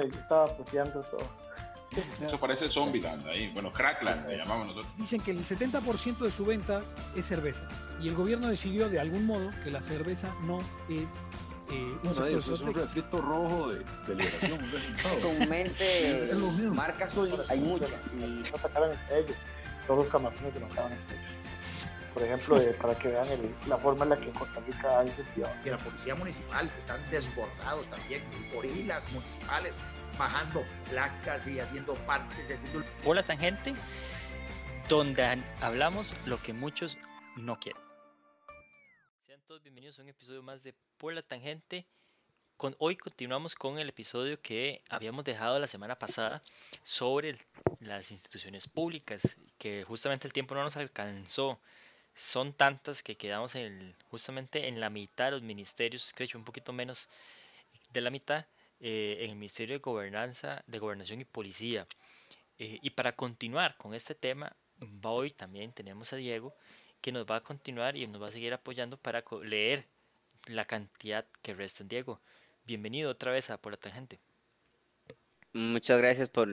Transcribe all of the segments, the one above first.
estaba apropiando todo. Eso parece Zombieland ahí, bueno, Crackland le llamamos nosotros. Dicen que el 70% de su venta es cerveza y el gobierno decidió de algún modo que la cerveza no es eh, un Bueno, eso es un refrito rojo de, de liberación, un resultado. Comúnmente, Es lo mismo. marca azul hay muchas. Y no sacaran entre ellos. Todos los camarones se mataban entre ellos. Por ejemplo, para que vean el- la forma en la que en Costa Rica hay incentivado. de la policía municipal, que están desbordados también, gorilas municipales, bajando placas y haciendo partes y haciendo por la tangente, donde hablamos lo que muchos no quieren. Sean todos bienvenidos a un episodio más de Por la tangente. Con, hoy continuamos con el episodio que habíamos dejado la semana pasada sobre el- las instituciones públicas, que justamente el tiempo no nos alcanzó. Son tantas que quedamos en justamente en la mitad de los ministerios, creo un poquito menos de la mitad, eh, en el Ministerio de Gobernanza, de Gobernación y Policía. Eh, y para continuar con este tema, hoy también tenemos a Diego que nos va a continuar y nos va a seguir apoyando para leer la cantidad que resta. Diego, bienvenido otra vez a Por la Tangente. Muchas gracias por,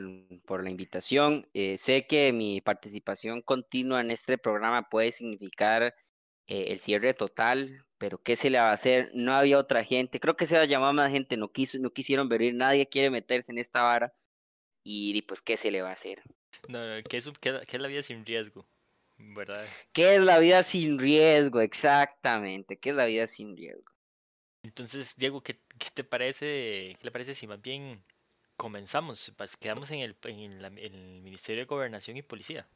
por la invitación. Eh, sé que mi participación continua en este programa puede significar eh, el cierre total, pero ¿qué se le va a hacer? No había otra gente. Creo que se llamaba más gente, no quiso, no quisieron venir, nadie quiere meterse en esta vara. Y, y, pues, ¿qué se le va a hacer? No, no, ¿qué es, qué- qué es la vida sin riesgo? ¿Verdad? ¿Qué es la vida sin riesgo? Exactamente, ¿qué es la vida sin riesgo? Entonces, Diego, ¿qué, qué te parece? ¿Qué le parece si más bien comenzamos? Quedamos en el, en la- en el Ministerio de Gobernación y Policía.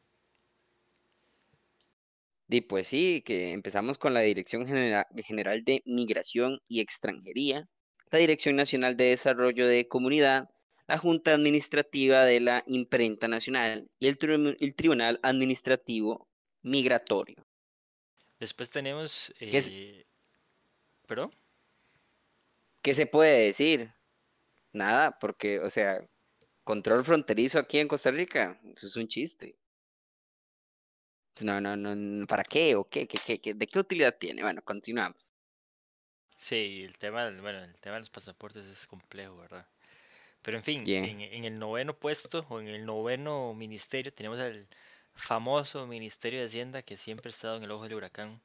Y pues sí, que empezamos con la Dirección Genera- General de Migración y Extranjería, la Dirección Nacional de Desarrollo de Comunidad, la Junta Administrativa de la Imprenta Nacional y el, Tri- el Tribunal Administrativo Migratorio. Después tenemos... ¿Qué es? eh, ¿Perdón? ¿Qué se puede decir? Nada, porque, o sea, control fronterizo aquí en Costa Rica, eso es un chiste. No, no, no, ¿para qué? ¿O qué? ¿Qué, qué, qué- ¿De qué utilidad tiene? Bueno, continuamos. Sí, el tema, bueno, el tema de los pasaportes es complejo, ¿verdad? Pero en fin, en, en el noveno puesto o en el noveno ministerio tenemos el famoso Ministerio de Hacienda que siempre ha estado en el ojo del huracán.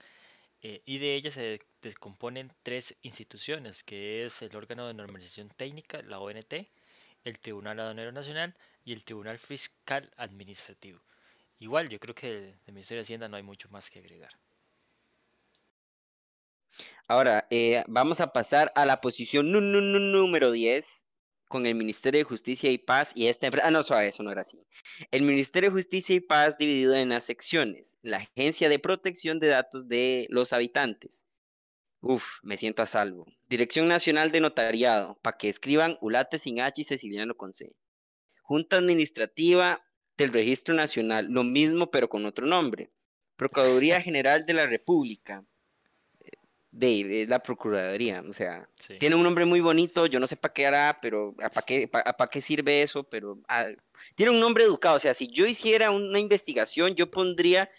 Eh, y de ella se descomponen tres instituciones, que es el órgano de normalización técnica, la ONT, el Tribunal Aduanero Nacional y el Tribunal Fiscal Administrativo. Igual, yo creo que del Ministerio de Hacienda no hay mucho más que agregar. Ahora, eh, vamos a pasar a la posición número 10 con el Ministerio de Justicia y Paz y esta empresa. Ah, no, suave, eso no era así. El Ministerio de Justicia y Paz dividido en las secciones. La Agencia de Protección de Datos de los Habitantes. Uf, me siento a salvo. Dirección Nacional de Notariado, para que escriban Ulate sin H y Ceciliano con C. Junta Administrativa del Registro Nacional, lo mismo pero con otro nombre. Procuraduría General de la República de, la Procuraduría, o sea, Sí. tiene un nombre muy bonito, yo no sé para qué hará, pero para qué, pa- pa' qué sirve eso, pero ah, tiene un nombre educado, o sea, si yo hiciera una investigación, yo pondría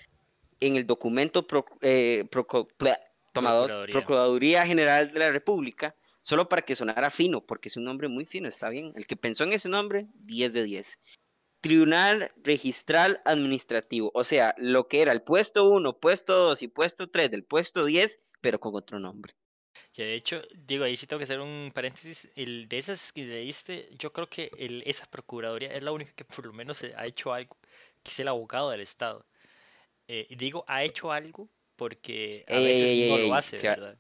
en el documento pro- eh, ple- toma dos, Procuraduría. Procuraduría General de la República, solo para que sonara fino, porque es un nombre muy fino, está bien, el que pensó en ese nombre, 10 de 10. Tribunal Registral Administrativo, o sea, lo que era el puesto 1, puesto 2 y puesto 3 del puesto 10, pero con otro nombre. Que de hecho, digo, ahí sí tengo que hacer un paréntesis. El de esas que leíste, yo creo que el, esa procuraduría es la única que por lo menos ha hecho algo, que es el abogado del Estado. Eh, digo, ha hecho algo porque a Ey, veces ey, no ey, lo hace, ¿verdad?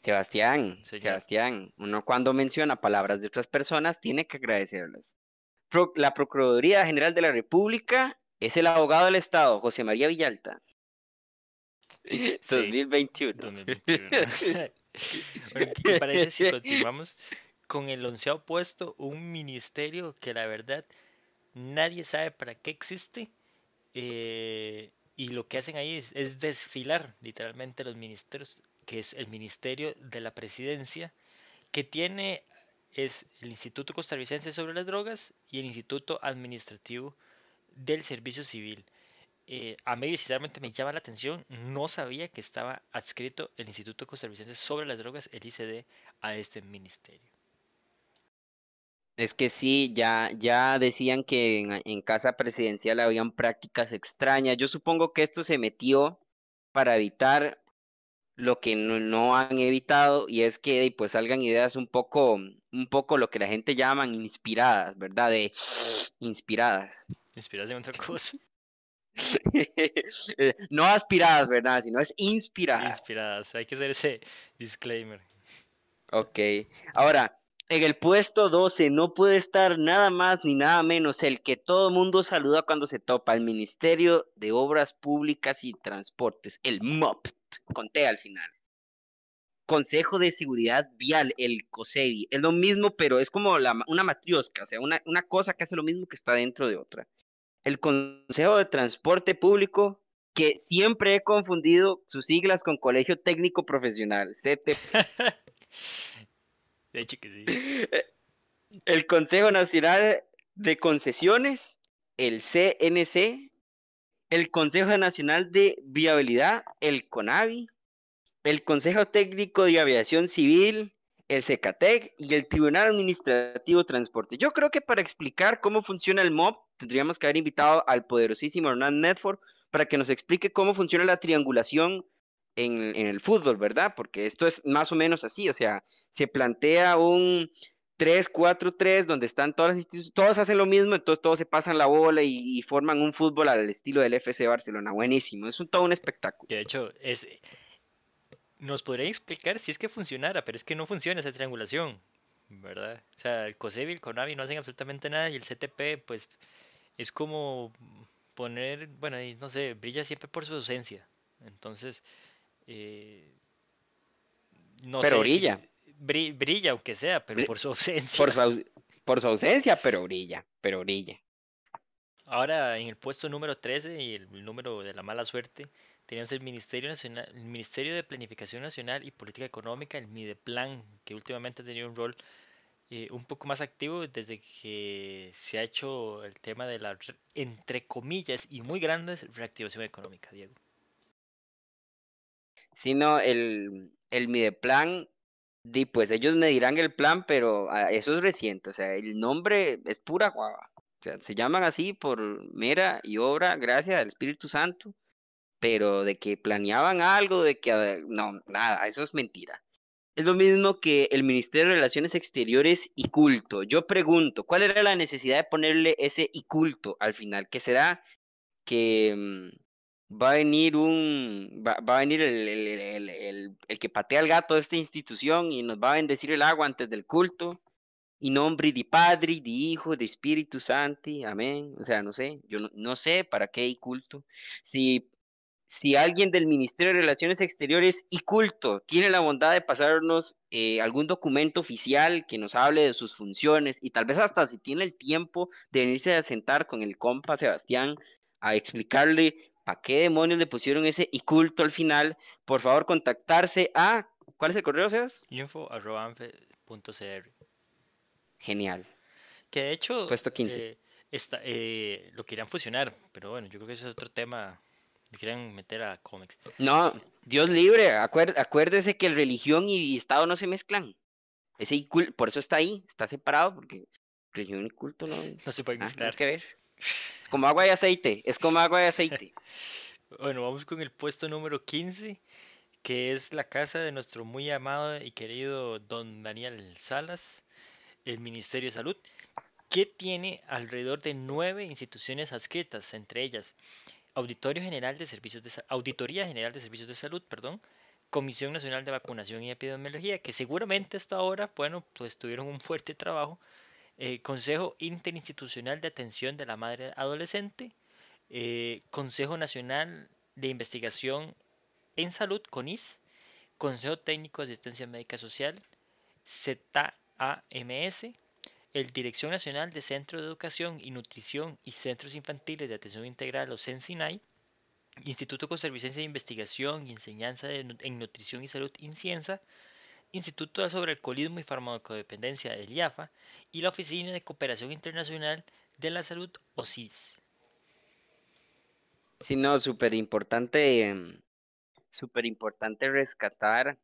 Sebastián, Señor. Sebastián, uno cuando menciona palabras de otras personas tiene que agradecerlas. Pro- la Procuraduría General de la República es el abogado del Estado, José María Villalta. 2021. 2021. Bueno, ¿qué parece si continuamos con el onceavo puesto? Un ministerio que la verdad nadie sabe para qué existe. eh, y lo que hacen ahí es, es desfilar literalmente los ministerios, que es el Ministerio de la Presidencia, que tiene es el Instituto Costarricense sobre las Drogas y el Instituto Administrativo del Servicio Civil. Eh, a mí sinceramente me llama la atención, no sabía que estaba adscrito el Instituto Costarricense sobre las Drogas, el ICD, a este ministerio. Es que sí, ya, ya decían que en, en casa presidencial habían prácticas extrañas. Yo supongo que esto se metió para evitar lo que no, no han evitado y es que pues salgan ideas un poco, un poco lo que la gente llaman inspiradas, ¿verdad? De inspiradas. Inspiradas en otra cosa. No aspiradas, ¿verdad? Sino es inspiradas. Inspiradas. Hay que hacer ese disclaimer. Ok. Ahora, en el puesto 12 no puede estar nada más ni nada menos el que todo mundo saluda cuando se topa, el Ministerio de Obras Públicas y Transportes, el MOP, conté al final. Consejo de Seguridad Vial, el COSEVI. Es lo mismo, pero es como la, una matriosca, o sea, una, una cosa que hace lo mismo que está dentro de otra. El Consejo de Transporte Público, que siempre he confundido sus siglas con Colegio Técnico Profesional, CTP. De hecho que sí. el Consejo Nacional de Concesiones, el CNC, el Consejo Nacional de Viabilidad, el CONAVI, el Consejo Técnico de Aviación Civil, el CECATEC y el Tribunal Administrativo de Transporte. Yo creo que para explicar cómo funciona el MOB, tendríamos que haber invitado al poderosísimo Hernán Netford para que nos explique cómo funciona la triangulación en, en, el fútbol, ¿verdad? Porque esto es más o menos así, o sea, se plantea un 3-4-3 donde están todas las instituciones, todos hacen lo mismo, entonces todos se pasan la bola y, y, forman un fútbol al estilo del FC Barcelona, buenísimo, es un, todo un espectáculo. De hecho, es, nos podrían explicar si es que funcionara, pero es que no funciona esa triangulación, ¿verdad? O sea, el COSEBI y el CONAVI no hacen absolutamente nada y el CTP, pues, es como poner, bueno, no sé, brilla siempre por su ausencia. Entonces, eh, no pero sé, brilla. Brilla, brilla, aunque sea, pero por su ausencia. Por su, por su ausencia, pero brilla, pero brilla. Ahora, en el puesto número 13 y el número de la mala suerte, tenemos el Ministerio Nacional, el Ministerio de Planificación Nacional y Política Económica, el MIDEPLAN, que últimamente ha tenido un rol eh, un poco más activo desde que se ha hecho el tema de la, re- entre comillas, y muy grandes, reactivación económica, Diego. Sino el, el Mideplan, di, pues ellos me dirán el plan, pero ah, eso es reciente, o sea, el nombre es pura guava. O sea, se llaman así por mera y obra, gracias al Espíritu Santo, pero de que planeaban algo, de que ah, no, nada, eso es mentira. Es lo mismo que el Ministerio de Relaciones Exteriores y Culto. Yo pregunto, ¿cuál era la necesidad de ponerle ese y culto al final? ¿Qué será que mm, va a venir un, va, a venir el, el, el, que patea al gato de esta institución y nos va a bendecir el agua antes del culto? Y nombre di Padre, di Hijo, de Espíritu Santo, amén. O sea, no sé, yo no, no sé para qué hay culto. Si si alguien del Ministerio de Relaciones Exteriores y Culto tiene la bondad de pasarnos eh, algún documento oficial que nos hable de sus funciones y tal vez hasta si tiene el tiempo de venirse a sentar con el compa Sebastián a explicarle para qué demonios le pusieron ese y culto al final, por favor contactarse a... ¿Cuál es el correo, Sebas? Info arroba anfe.cr. Genial. Que de hecho Puesto 15. eh, está, eh, lo querían fusionar, pero bueno, yo creo que ese es otro tema. Lo querían meter a cómics. No, Dios libre, acuer- acuérdese que religión y Estado no se mezclan. Ese por eso está ahí, está separado, porque religión y culto no, No se puede nada mezclar. que ver. Es como agua y aceite, es como agua y aceite. Bueno, vamos con el puesto número 15, que es la casa de nuestro muy amado y querido don Daniel Salas, el Ministerio de Salud, que tiene alrededor de nueve instituciones adscritas, entre ellas Auditorio General de Servicios de Auditoría General de Servicios de Salud, perdón, Comisión Nacional de Vacunación y Epidemiología, que seguramente hasta ahora, bueno, pues tuvieron un fuerte trabajo, eh, Consejo Interinstitucional de Atención de la Madre Adolescente, eh, Consejo Nacional de Investigación en Salud, CONIS, Consejo Técnico de Asistencia Médica Social, ZAMS, el Dirección Nacional de Centro de Educación y Nutrición y Centros Infantiles de Atención Integral o CENSINAI, Instituto Costarricense de Investigación y Enseñanza en Nutrición y Salud INCIENSA, Instituto sobre Alcoholismo y Farmacodependencia del IAFA y la Oficina de Cooperación Internacional de la Salud OSIS. Sí, no, súper importante, súper importante rescatar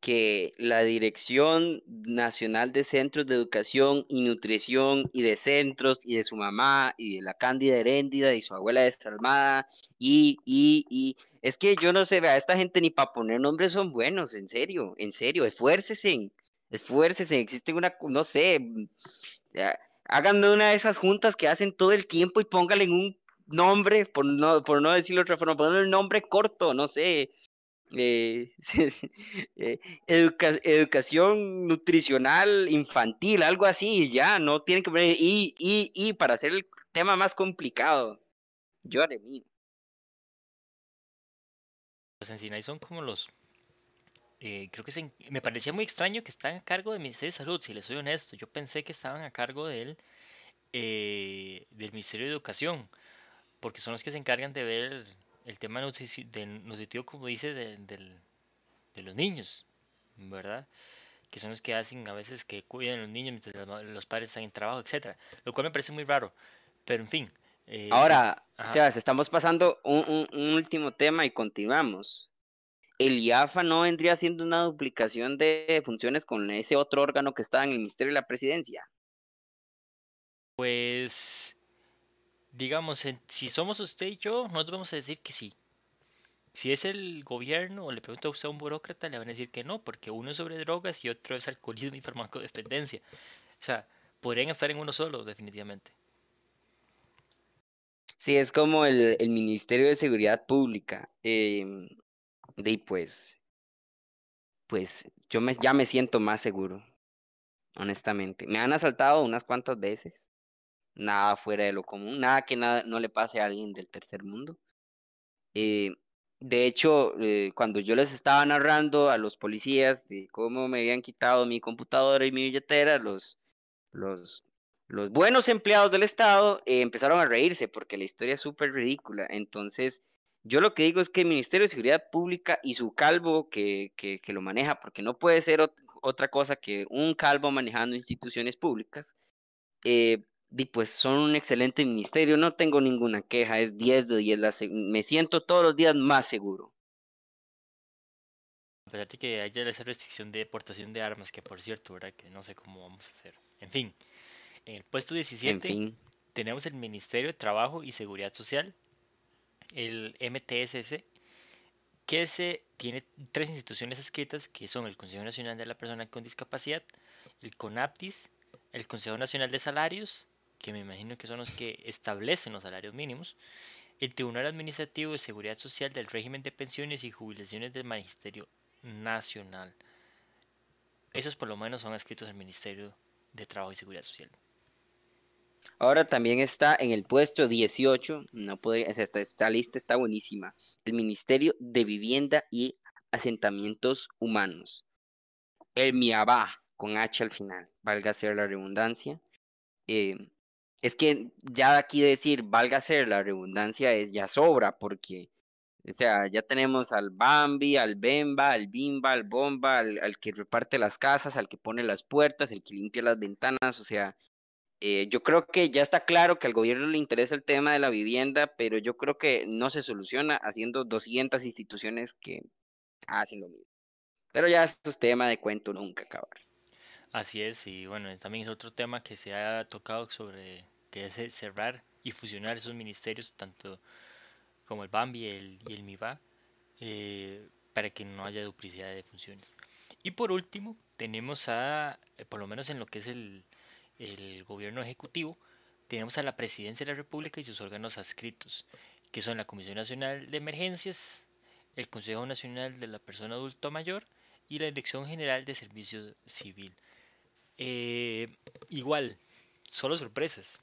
que la Dirección Nacional de Centros de Educación y Nutrición y de Centros y de su mamá y de la Cándida Heréndida y su abuela desalmada y, y, y, es que yo no sé, vea, esta gente ni para poner nombres son buenos, en serio, en serio, esfuércese, esfuércese, existe una, no sé, ya, hagan una de esas juntas que hacen todo el tiempo y póngale en un nombre, por no, por no decirlo de otra forma, póngale un nombre corto, no sé, eh, eh, educa- educación nutricional infantil, algo así, ya, no tienen que poner y, y, y para hacer el tema más complicado. Yo haré mío. Los Encinay son como los. eh, creo que se me parecía muy extraño que están a cargo del Ministerio de Salud, si les soy honesto. Yo pensé que estaban a cargo del, del Ministerio de Educación, porque son los que se encargan de ver el, tema del nutritivo, como dice, de, de los niños, ¿verdad? Que son los que hacen a veces que cuiden a los niños mientras los padres están en trabajo, etcétera. Lo cual me parece muy raro. Pero en fin. eh, Ahora. Sebas, estamos pasando un, un- un último tema y continuamos. El IAFA no vendría siendo una duplicación de funciones con ese otro órgano que estaba en el Ministerio de la Presidencia. Pues, digamos, si somos usted y yo, nosotros vamos a decir que sí. Si es el gobierno o le pregunta a usted a un burócrata, le van a decir que no, porque uno es sobre drogas y otro es alcoholismo y farmacodependencia. O sea, podrían estar en uno solo, definitivamente. Sí, es como el, el Ministerio de Seguridad Pública. em, de ahí, pues, pues yo me, ya me siento más seguro, honestamente. Me han asaltado unas cuantas veces. Nada fuera de lo común, nada que nada, no le pase a alguien del tercer mundo. Eh, de hecho, eh, cuando yo les estaba narrando a los policías de cómo me habían quitado mi computadora y mi billetera, los, los, los buenos empleados del Estado eh, empezaron a reírse porque la historia es súper ridícula. Entonces, yo lo que digo es que el Ministerio de Seguridad Pública y su calvo que, que, que lo maneja, porque no puede ser ot- otra cosa que un calvo manejando instituciones públicas, eh, y pues son un excelente ministerio, no tengo ninguna queja, es 10 de 10, la me siento todos los días más seguro. Pesar de que haya esa restricción de deportación de armas, que por cierto, ¿verdad? Que no sé cómo vamos a hacer. En fin, en el puesto En 17 fin, tenemos el Ministerio de Trabajo y Seguridad Social, el MTSS, que se tiene tres instituciones escritas que son el Consejo Nacional de la Persona con Discapacidad, el CONAPTIS, el Consejo Nacional de Salarios, que me imagino que son los que establecen los salarios mínimos, el Tribunal Administrativo de Seguridad Social del Régimen de Pensiones y Jubilaciones del Magisterio Nacional. Esos por lo menos son escritos al Ministerio de Trabajo y Seguridad Social. ahora también está en el puesto 18, no puede, esta, esta lista está buenísima, el Ministerio de Vivienda y Asentamientos Humanos, el MIABA, con H al final, valga ser la redundancia. eh, es que ya aquí decir valga ser la redundancia es ya sobra, porque, o sea, ya tenemos al Bambi, al Bemba, al Bimba, al Bomba, al, que reparte las casas, al que pone las puertas, el que limpia las ventanas, o sea, eh, yo creo que ya está claro que al gobierno le interesa el tema de la vivienda, pero yo creo que no se soluciona haciendo 200 instituciones que hacen lo mismo. Pero ya es tema de cuento nunca acabar. Así es, y bueno, también es otro tema que se ha tocado sobre que es cerrar y fusionar esos ministerios, tanto como el BAMBI y el, y el MIBA, eh, para que no haya duplicidad de funciones. Y por último, tenemos a, eh, por lo menos en lo que es el, el gobierno ejecutivo, tenemos a la Presidencia de la República y sus órganos adscritos, que son la Comisión Nacional de Emergencias, el Consejo Nacional de la Persona Adulta Mayor y la Dirección General de Servicio Civil. Eh, igual, solo sorpresas.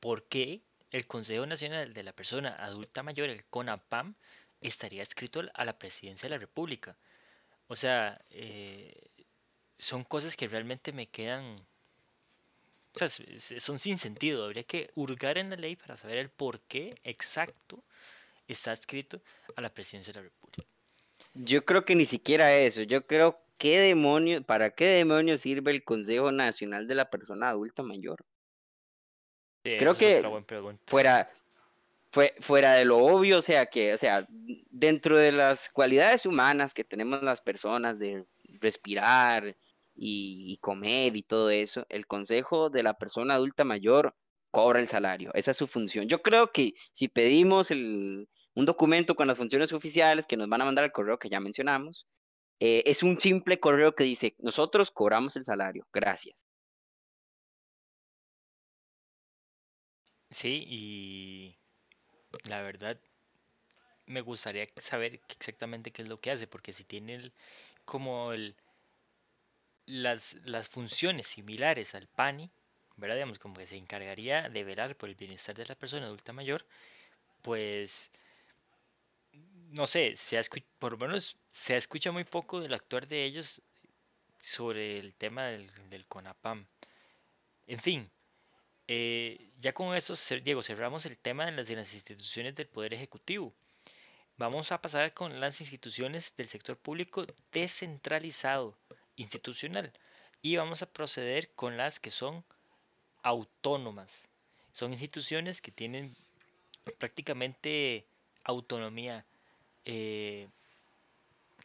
¿Por qué el Consejo Nacional de la Persona Adulta Mayor, el CONAPAM, estaría adscrito a la Presidencia de la República? O sea, eh, son cosas que realmente me quedan... Son sin sentido. Habría que hurgar en la ley para saber el por qué exacto está adscrito a la Presidencia de la República. Yo creo que ni siquiera eso. Yo creo qué demonios, para qué demonios sirve el Consejo Nacional de la Persona Adulta Mayor. Sí, Creo que. Fuera, fue, fuera de lo obvio, o sea que, o sea, dentro de las cualidades humanas que tenemos las personas de respirar y, y comer y todo eso, el consejo de la persona adulta mayor cobra el salario. Esa es su función. Yo creo que si pedimos el, un documento con las funciones oficiales que nos van a mandar al correo que ya mencionamos, eh, es un simple correo que dice, nosotros cobramos el salario, gracias. Sí, y la verdad me gustaría saber exactamente qué es lo que hace, porque si tiene como el, las, las funciones similares al PANI, ¿verdad? Digamos, como que se encargaría de velar por el bienestar de la persona adulta mayor, pues no sé, se ha por lo menos se escucha muy poco del actuar de ellos sobre el tema del, del CONAPAM. En fin, eh, ya con esto, Diego, cerramos el tema de las, de las instituciones del Poder Ejecutivo. Vamos a pasar con las instituciones del sector público descentralizado, institucional. Y vamos a proceder con las que son autónomas. Son instituciones que tienen prácticamente autonomía, eh,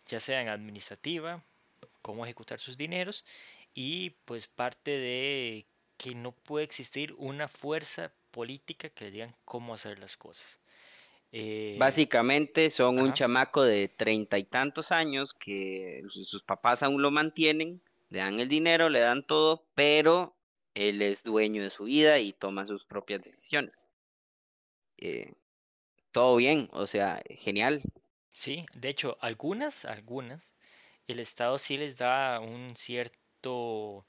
ya sea en administrativa, cómo ejecutar sus dineros y pues parte de que no puede existir una fuerza política que le digan cómo hacer las cosas. Eh, Básicamente son un chamaco de treinta y tantos años que su- sus papás aún lo mantienen, le dan el dinero, le dan todo, pero él es dueño de su vida y toma sus propias decisiones. Eh, todo bien, o sea, genial. Sí, de hecho, algunas, algunas, el Estado sí les da un cierto,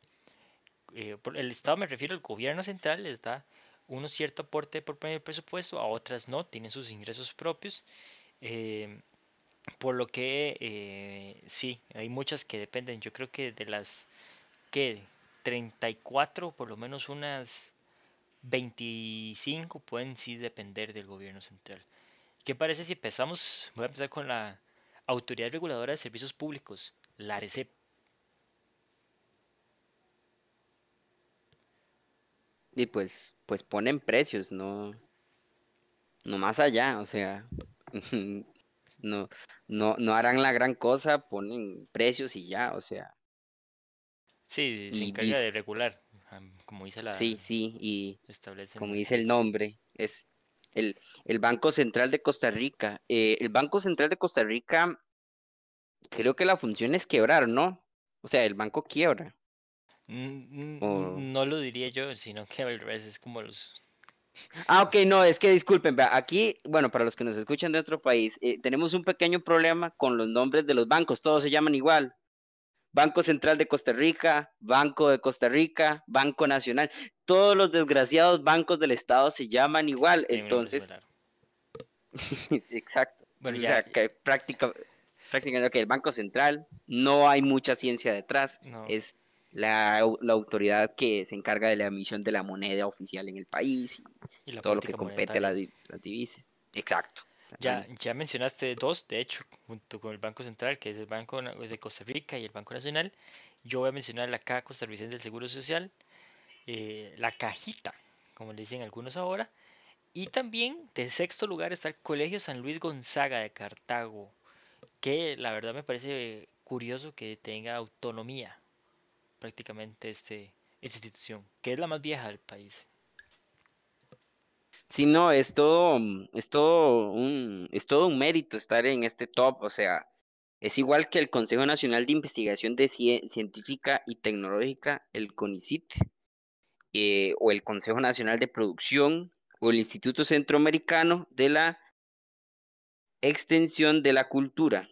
eh, el Estado me refiero al gobierno central, les da un cierto aporte por del presupuesto, a otras no, tienen sus ingresos propios, eh, por lo que eh, sí, hay muchas que dependen, yo creo que de las, ¿qué? 34, por lo menos unas 25 pueden sí depender del gobierno central. ¿Qué parece si empezamos? Voy a empezar con la Autoridad Reguladora de Servicios Públicos, la ARECEP. Y pues, pues ponen precios, no, no más allá, o sea, no, no, no harán la gran cosa, ponen precios y ya, o sea, Sí, se encarga dice, de regular, como dice la sí, sí, y establecen como dice el nombre, es el, el Banco Central de Costa Rica. Eh, el Banco Central de Costa Rica, creo que la función es quebrar, ¿no? O sea, el banco quiebra. Mm, mm, O... No lo diría yo, sino que al revés es como los... Ah, ok, no, es que disculpen, aquí, bueno, para los que nos escuchan de otro país, eh, tenemos un pequeño problema con los nombres de los bancos, todos se llaman igual. Banco Central de Costa Rica, Banco de Costa Rica, Banco Nacional, todos los desgraciados bancos del Estado se llaman igual, entonces, exacto. Bueno, O ya, sea, que práctica, prácticamente, el Banco Central, no hay mucha ciencia detrás, no. es la, au- la autoridad que se encarga de la emisión de la moneda oficial en el país y todo lo que compete a las divisas. Exacto. Ya, ya mencionaste dos, de hecho, junto con el Banco Central, que es el Banco de Costa Rica y el Banco Nacional. Yo voy a mencionar la Caja Costarricense del Seguro Social, eh, la cajita, como le dicen algunos ahora. Y también, de sexto lugar, está el Colegio San Luis Gonzaga de Cartago, que la verdad me parece curioso que tenga autonomía prácticamente este, esta institución, que es la más vieja del país. Sí, no, es todo, mm, es todo un, es todo un mérito estar en este top, o sea, es igual que el Consejo Nacional de Investigación de Cie- Científica y Tecnológica, el CONICIT, eh, o el Consejo Nacional de Producción, o el Instituto Centroamericano de la Extensión de la Cultura.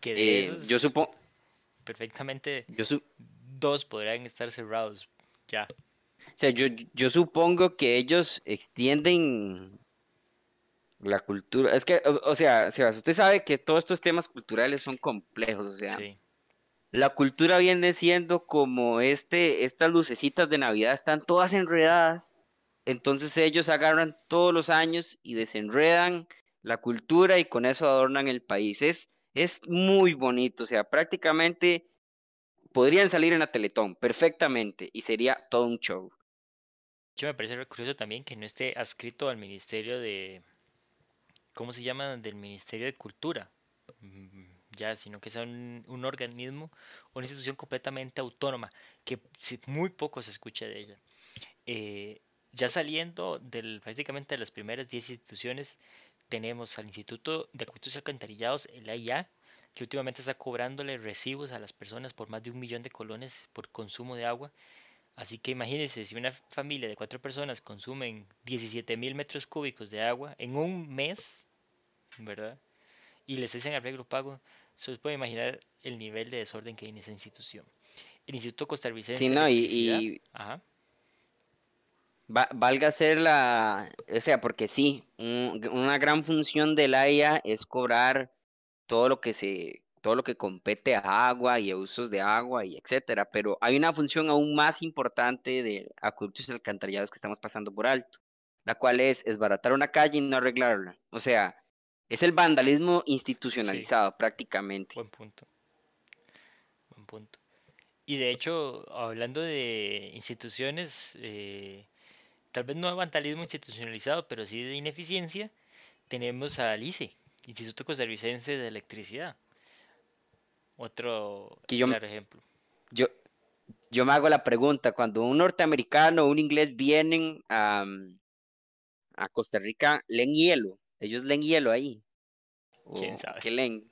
Que de Eh, yo supongo, perfectamente yo su- dos podrían estar cerrados ya. O sea, yo, yo supongo que ellos extienden la cultura. Es que, o, o sea, Sebas, usted sabe que todos estos temas culturales son complejos, o sea, Sí. la cultura viene siendo como este, estas lucecitas de Navidad están todas enredadas, entonces ellos agarran todos los años y desenredan la cultura y con eso adornan el país. Es, es muy bonito, o sea, prácticamente podrían salir en la Teletón perfectamente y sería todo un show. Yo me parece curioso también que no esté adscrito al Ministerio de, ¿cómo se llama? Del Ministerio de Cultura. Ya, sino que sea un, un organismo, una institución completamente autónoma, que muy poco se escucha de ella. Eh, ya saliendo del, prácticamente de las primeras 10 instituciones, tenemos al Instituto de Acueductos y Alcantarillados, el AIA, que últimamente está cobrándole recibos a las personas por más de un millón de colones por consumo de agua. Así que imagínense, si una familia de cuatro personas consumen 17 mil metros cúbicos de agua en un mes, ¿verdad? Y les hacen arreglo pago, se puede imaginar el nivel de desorden que hay en esa institución. El Instituto Costarricense Sí, de no, y, ajá, va- valga ser la, o sea, porque sí, un- una gran función del AIA es cobrar todo lo que se, todo lo que compete a agua y a usos de agua y etcétera, pero hay una función aún más importante de acueductos y alcantarillados que estamos pasando por alto, la cual es esbaratar una calle y no arreglarla. O sea, es el vandalismo institucionalizado prácticamente. buen punto. Buen punto. Y de hecho, hablando de instituciones, eh, tal vez no de vandalismo institucionalizado, pero sí de ineficiencia, tenemos al ICE, Instituto Costarricense de Electricidad. Otro Que yo- claro ejemplo. Yo, yo me hago la pregunta, cuando un norteamericano o un inglés vienen a, a Costa Rica, ¿leen hielo? ¿Ellos leen hielo ahí? ¿Quién ¿O sabe? ¿Qué leen?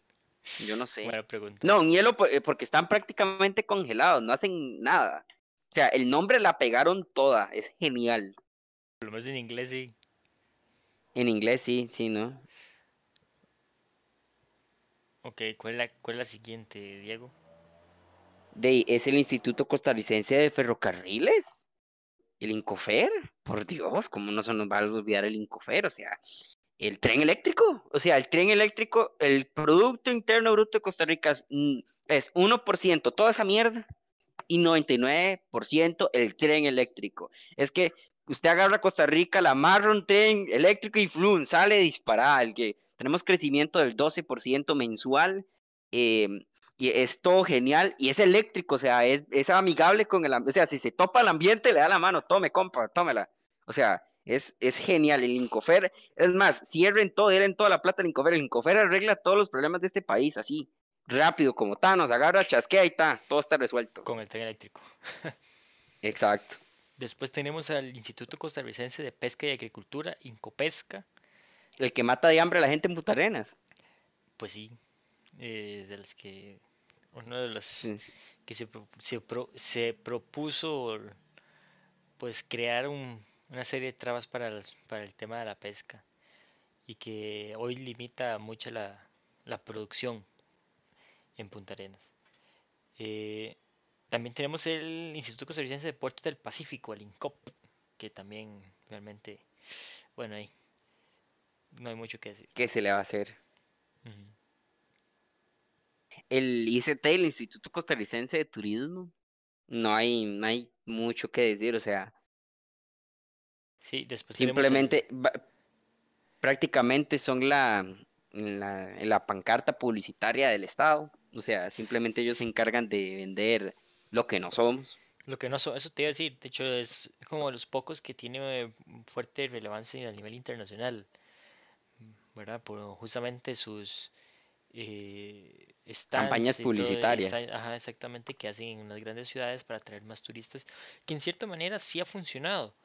Yo no sé. Buena pregunta. No, un hielo eh, porque están prácticamente congelados, no hacen nada. O sea, el nombre la pegaron toda, es genial. Por lo menos en inglés sí. En inglés sí, sí, ¿no? Ok, ¿cuál es la, cuál es la siguiente, Diego? De, es el Instituto Costarricense de Ferrocarriles, el Incofer. Por Dios, ¿cómo no se nos va a olvidar el Incofer? O sea, el tren eléctrico. O sea, el tren eléctrico, el Producto Interno Bruto de Costa Rica es, mm, es 1% toda esa mierda y 99% el tren eléctrico. Es que usted agarra Costa Rica, la amarra un tren eléctrico y flun, sale disparada. El que tenemos crecimiento del 12% mensual. em, y es todo genial y es eléctrico, o sea, es, es amigable con el ambiente, o sea, si se topa el ambiente, le da la mano, tome, compa, tómela. O sea, es, es genial el Incofer. Es más, cierren todo, den toda la plata al Incofer. El Incofer arregla todos los problemas de este país, así, rápido, como Thanos, agarra, chasquea y está, todo está resuelto. Con el tren eléctrico. Exacto. Después tenemos al Instituto Costarricense de Pesca y Agricultura, Incopesca. El que mata de hambre a la gente en Punta Arenas. Pues sí, eh, de los que uno de los Sí. que se, se, pro- se propuso pues crear un- una serie de trabas para, para el tema de la pesca y que hoy limita mucho la, la producción en Punta Arenas. Eh, también tenemos el Instituto Costarricense de Puertos del Pacífico, el INCOP, que también realmente, bueno, ahí no hay mucho que decir. ¿Qué se le va a hacer? El ICT, el Instituto Costarricense de Turismo, no hay, no hay mucho que decir, o sea, Sí, después el- Simplemente, prácticamente son la, la, la pancarta publicitaria del Estado. O sea, simplemente ellos se encargan de vender lo que no somos. Lo que no so- eso te iba a decir, de hecho es como de los pocos que tiene eh, fuerte relevancia a nivel internacional, ¿verdad? Por justamente sus eh, Campañas todo, publicitarias. ajá, exactamente, que hacen en unas grandes ciudades para atraer más turistas, que en cierta manera sí ha funcionado,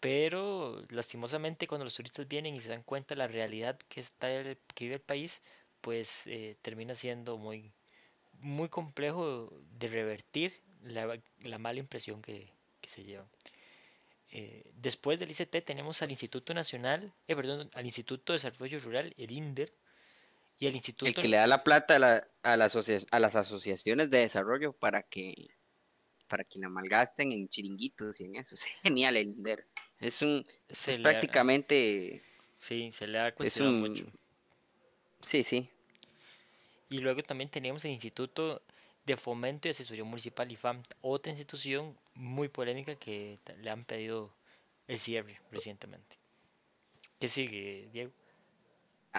pero lastimosamente cuando los turistas vienen y se dan cuenta de la realidad que está el- que vive el país, pues eh, termina siendo muy muy complejo de revertir la, la mala impresión que, que se lleva. Eh, después del ICT tenemos al Instituto Nacional, eh, perdón, al Instituto de Desarrollo Rural, el INDER, y al El Instituto que le da la plata a, la- a, la a las asociaciones de desarrollo para que, para que la malgasten en chiringuitos y en eso. Es genial el INDER. Es un, se es ha- prácticamente, sí, se le ha es cuestionado un, mucho. sí, sí. Y luego también tenemos el Instituto de Fomento y Asesoría Municipal, IFAM, otra institución muy polémica que le han pedido el cierre recientemente. ¿Qué sigue, Diego?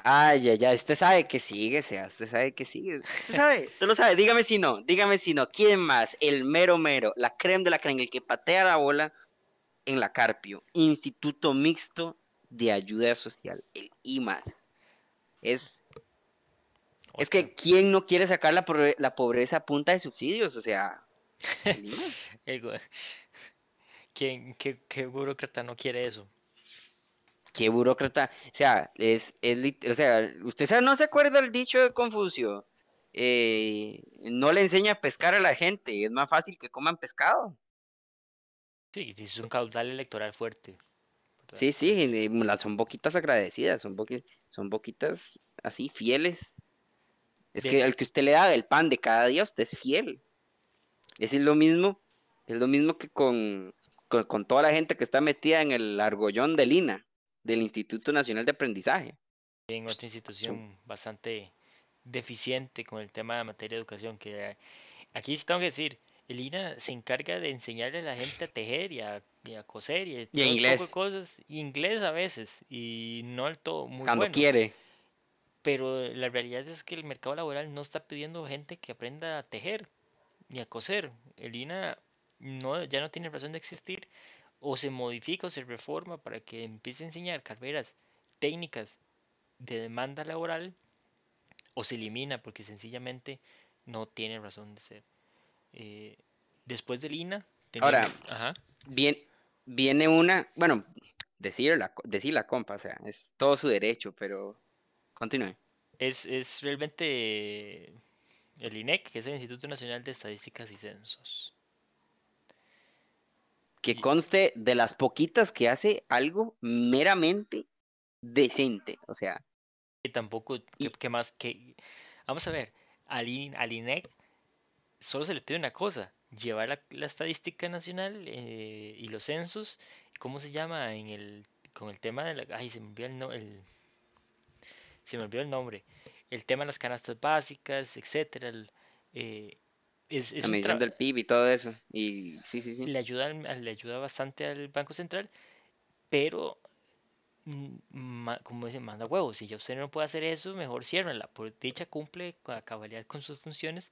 Ay, ay, ay, usted sabe que sigue, sea, usted sabe que sigue. Usted sabe, usted lo sabe, dígame si no, dígame si no. ¿Quién más? El mero mero, la creme de la creme, el que patea la bola en la Carpio. Instituto Mixto de Ayuda Social, el IMAS. Es Es que, ¿quién no quiere sacar la, pobre- la pobreza a punta de subsidios? O sea. El ¿Quién, qué, qué burócrata no quiere eso? qué burócrata. O sea, es, es o sea, ¿usted no se acuerda el dicho de Confucio? Eh, no le enseña a pescar a la gente, es más fácil que coman pescado. Sí, es un caudal electoral fuerte. Sí, sí, las son boquitas agradecidas, son boqui- son boquitas así, fieles. Es De- que al que usted le da el pan de cada día, usted es fiel. Es lo mismo, es lo mismo que con, con, con toda la gente que está metida en el argollón del INA, del Instituto Nacional de Aprendizaje. En otra institución bastante deficiente con el tema de materia de educación. Que aquí sí tengo que decir, el INA se encarga de enseñarle a la gente a tejer y a, y a coser y, a todo poco inglés. de cosas, y inglés a veces, y no del todo muy Cuando bueno. quiere. Pero la realidad es que el mercado laboral no está pidiendo gente que aprenda a tejer ni a coser. El INA no, ya no tiene razón de existir. O se modifica o se reforma para que empiece a enseñar carreras técnicas de demanda laboral o se elimina porque sencillamente no tiene razón de ser. Eh, después del INA, Ahora- tenemos- ajá, Bien, viene una, bueno, decir la, decir la compa, o sea, es todo su derecho, pero continúe. es, es realmente el INEC, que es el Instituto Nacional de Estadísticas y Censos. Que Y- conste de las poquitas que hace algo meramente decente, o sea, que tampoco, Y- que, más que, vamos a ver, al, INEC solo se le pide una cosa, llevar la, la estadística nacional eh, y los censos, ¿cómo se llama? En el, con el tema de la, ay, se me olvidó el, no- el- se me olvidó el nombre, el tema de las canastas básicas, etcétera, el, eh, es, es la medición del PIB y todo eso. Y sí, sí, sí. le ayuda, le ayuda bastante al Banco Central, pero mm, como dicen, manda huevos. Si ya usted no puede hacer eso, mejor ciérrenla. Por dicha cumple con- a cabalidad con sus funciones.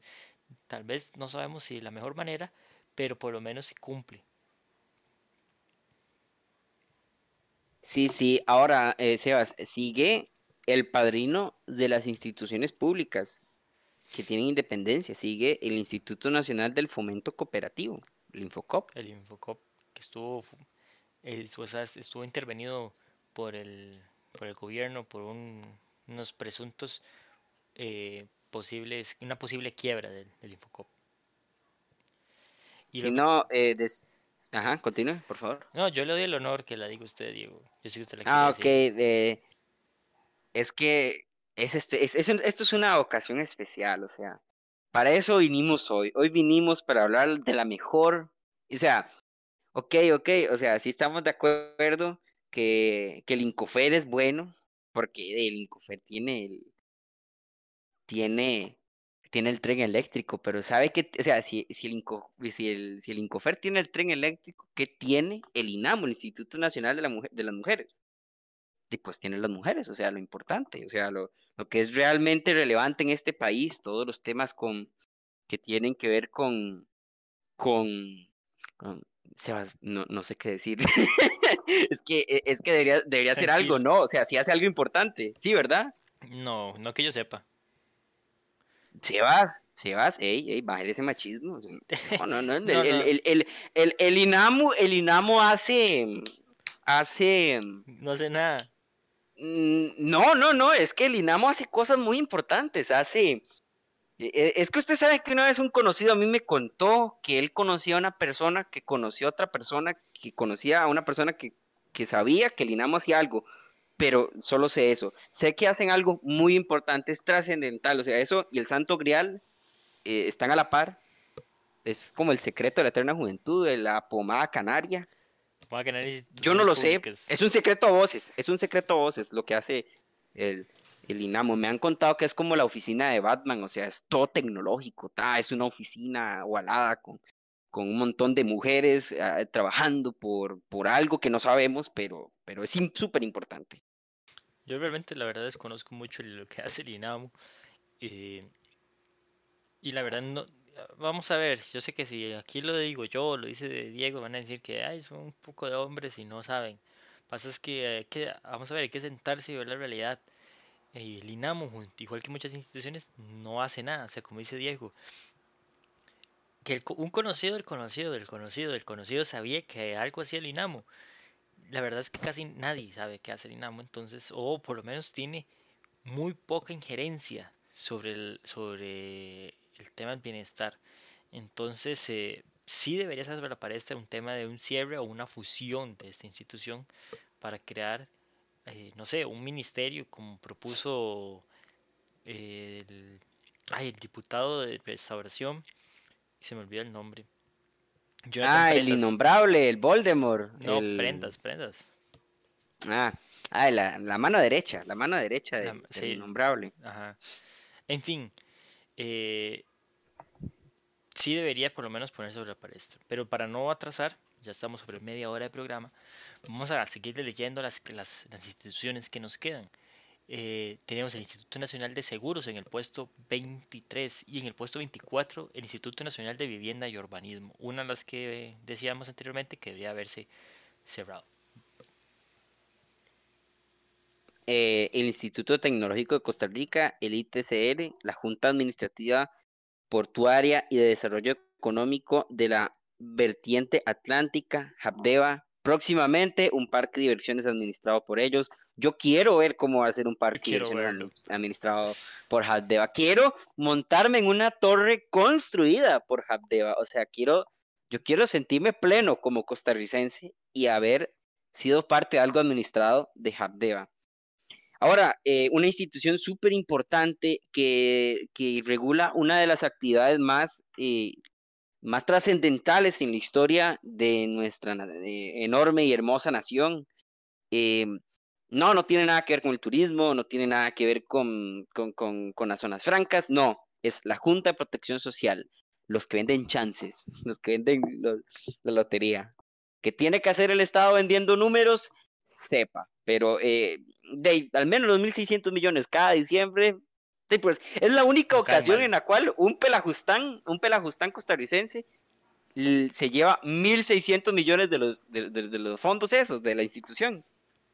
Tal vez no sabemos si de la mejor manera, pero por lo menos sí cumple. Sí, sí. Ahora, eh, Sebas, sigue el padrino de las instituciones públicas que tienen independencia. Sigue el Instituto Nacional del Fomento Cooperativo, el Infocop. El Infocop, que estuvo, el- o sea, estuvo intervenido por el, por el gobierno por un- unos presuntos eh, posibles, una posible quiebra del, del Infocop. Y Si no, eh, des- Ajá, continúe, por favor. No, yo le doy el honor que la diga usted, Diego. Yo sé que usted la Ah, ok. eh, es que es este, es- esto es una ocasión especial, o sea, para eso vinimos hoy. Hoy vinimos para hablar de la mejor, o sea, ok, ok, o sea, sí estamos de acuerdo que, que el Incofer es bueno, porque el Incofer tiene el, tiene, tiene el tren eléctrico, pero sabe que, o sea, si, si el Inco- si el, si el Incofer tiene el tren eléctrico, ¿qué tiene el INAMO, el Instituto Nacional de la Mujer, de las Mujeres? Y pues tiene las mujeres, o sea, lo importante, o sea, lo, lo que es realmente relevante en este país, todos los temas con, que tienen que ver con, con, con- Sebas, no, no sé qué decir. Es que, e- es que debería, debería hacer algo. ¿no? O sea, si hace algo importante, sí, ¿verdad? No, no que yo sepa. Sebas, Sebas, ey, ey, bajar ese machismo. No, no, no, el, No, el, no. el, el, el, el INAMO, el INAMO hace, hace, No sé nada. Mm, No, no, no, es que el INAMO hace cosas muy importantes, hace... e- e- Es que usted sabe que una vez un conocido a mí me contó que él conocía a una persona que conocía a otra persona que conocía a una persona que, que sabía que el hacía algo, pero solo sé eso. Sé que hacen algo muy importante, es trascendental, o sea, eso y el Santo Grial eh, están a la par. Es como el secreto de la eterna juventud, de la pomada canaria. A ganar Yo no lo instituciones sé, públicas. es un secreto a voces, es un secreto a voces lo que hace el, el INAMO. Me han contado que es como la oficina de Batman, o sea, es todo tecnológico, ta, es una oficina ovalada con, con un montón de mujeres ah, trabajando por, por algo que no sabemos, pero, pero es súper importante. Yo realmente la verdad desconozco mucho lo que hace el INAMO. eh, y la verdad no... Vamos a ver, yo sé que si aquí lo digo yo, lo dice Diego, van a decir que Ay, son un poco de hombres y no saben. Pasa es que, hay que vamos a ver, hay que sentarse y ver la realidad. eh, el INAMO, igual que muchas instituciones, no hace nada. O sea, como dice Diego, que un conocido del conocido del conocido del conocido sabía que algo hacía el INAMO. La verdad es que casi nadie sabe qué hace el INAMO, entonces, o por lo menos tiene muy poca injerencia sobre el, sobre el tema del bienestar. Entonces, eh, sí debería sobre la palestra un tema de un cierre o una fusión de esta institución para crear, eh, no sé, un ministerio como propuso eh, el, ay, el diputado de restauración, se me olvida el nombre. Jonathan Ah, el innombrable, el Voldemort. No, el- prendas, prendas. Ah, ah, la, la mano derecha, la mano derecha del, sí. innombrable. Ajá. En fin, eh, sí debería por lo menos ponerse sobre la palestra. Pero para no atrasar, ya estamos sobre media hora de programa, vamos a seguir leyendo las, instituciones que nos quedan. Eh, tenemos el Instituto Nacional de Seguros en el puesto 23 y en el puesto 24 el Instituto Nacional de Vivienda y Urbanismo, una de las que decíamos anteriormente que debería haberse cerrado. Eh, el Instituto Tecnológico de Costa Rica, el ITCR, la Junta Administrativa Portuaria y de Desarrollo Económico de la Vertiente Atlántica, Habdeba. Próximamente un parque de diversiones administrado por ellos. Yo quiero ver cómo va a ser un parque de diversiones verlo. administrado por Habdeba. Quiero montarme en una torre construida por Habdeba. O sea, quiero, yo quiero sentirme pleno como costarricense y haber sido parte de algo administrado de Habdeba. Ahora, eh, una institución súper importante que, que regula una de las actividades más, eh, más trascendentales en la historia de nuestra enorme y hermosa nación. Eh, no, no tiene nada que ver con el turismo, no tiene nada que ver con, con, con, con las zonas francas, no, es la Junta de Protección Social, los que venden chances, los que venden los- la lotería. ¿Qué tiene que hacer el Estado vendiendo números? Sepa, pero eh, de al menos los 1.600 millones cada diciembre, pues es la única ocasión en la cual un pelajustán, un pelajustán costarricense se lleva 1.600 millones de los, de los fondos esos, de la institución.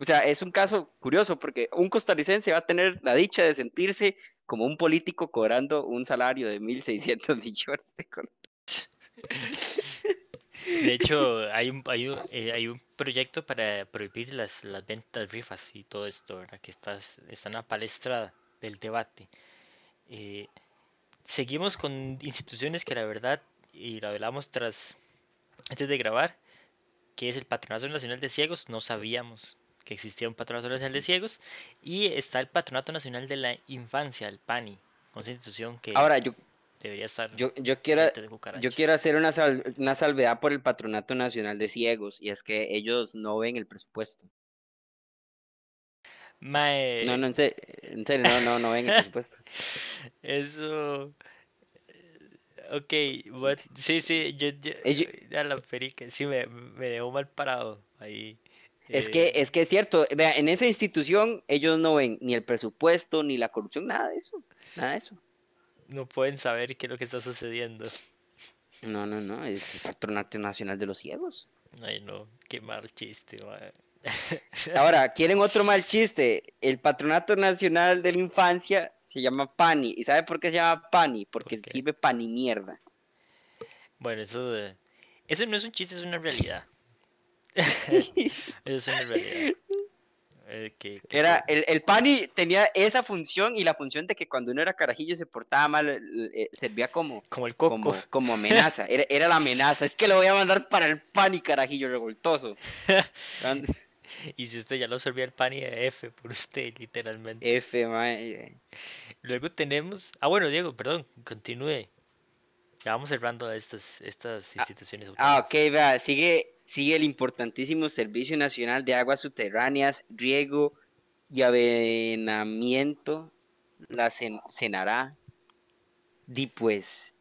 O sea, es un caso curioso porque un costarricense va a tener la dicha de sentirse como un político cobrando un salario de 1.600 millones de colones. De hecho, hay un, hay un, eh, hay un proyecto para prohibir las, las ventas rifas y todo esto, ¿verdad? Que está, está en la palestra del debate. Eh, seguimos con instituciones que la verdad, y lo hablamos tras, antes de grabar, que es el Patronato Nacional de Ciegos, no sabíamos que existía un Patronato Nacional de Ciegos, y está el Patronato Nacional de la Infancia, el PANI, una institución que Ahora, yo, debería estar yo, yo quiero, Yo quiero hacer una, sal- una salvedad por el Patronato Nacional de Ciegos, y es que ellos no ven el presupuesto. Mae, No, no, en serio, en serio, no, no, no ven el presupuesto. Eso. Ok, what- sí, sí, yo, yo- Ello- a la perica, sí, me, me dejó mal parado ahí. Es eh, que, es que es cierto, vea, en esa institución ellos no ven ni el presupuesto, ni la corrupción, nada de eso, nada de eso. No pueden saber qué es lo que está sucediendo. No, no, no, es el Patronato Nacional de los Ciegos. Ay, no, qué mal chiste, mae. Ahora, ¿quieren otro mal chiste? El Patronato Nacional de la Infancia se llama PANI. ¿Y sabe por qué se llama PANI? Porque sirve pan y mierda. Bueno, eso, de- eso no es un chiste, es una realidad. Eso es una realidad. Eh, que- que- Era, el, el PANI tenía esa función y la función de que cuando uno era carajillo se portaba mal, eh, eh, servía como, como el coco. como, como amenaza. Era, era la amenaza. Es que lo voy a mandar para el PANI, carajillo revoltoso. Y si usted ya lo absorbía el pan y de F por usted, literalmente. F, mae. Luego tenemos. Ah, bueno, Diego, perdón, continúe. Ya vamos cerrando estas, estas instituciones. Ah, autónomas. ok, vea, sigue, sigue el importantísimo Servicio Nacional de Aguas Subterráneas, Riego y Avenamiento, la Cen- Cenará. Di pues,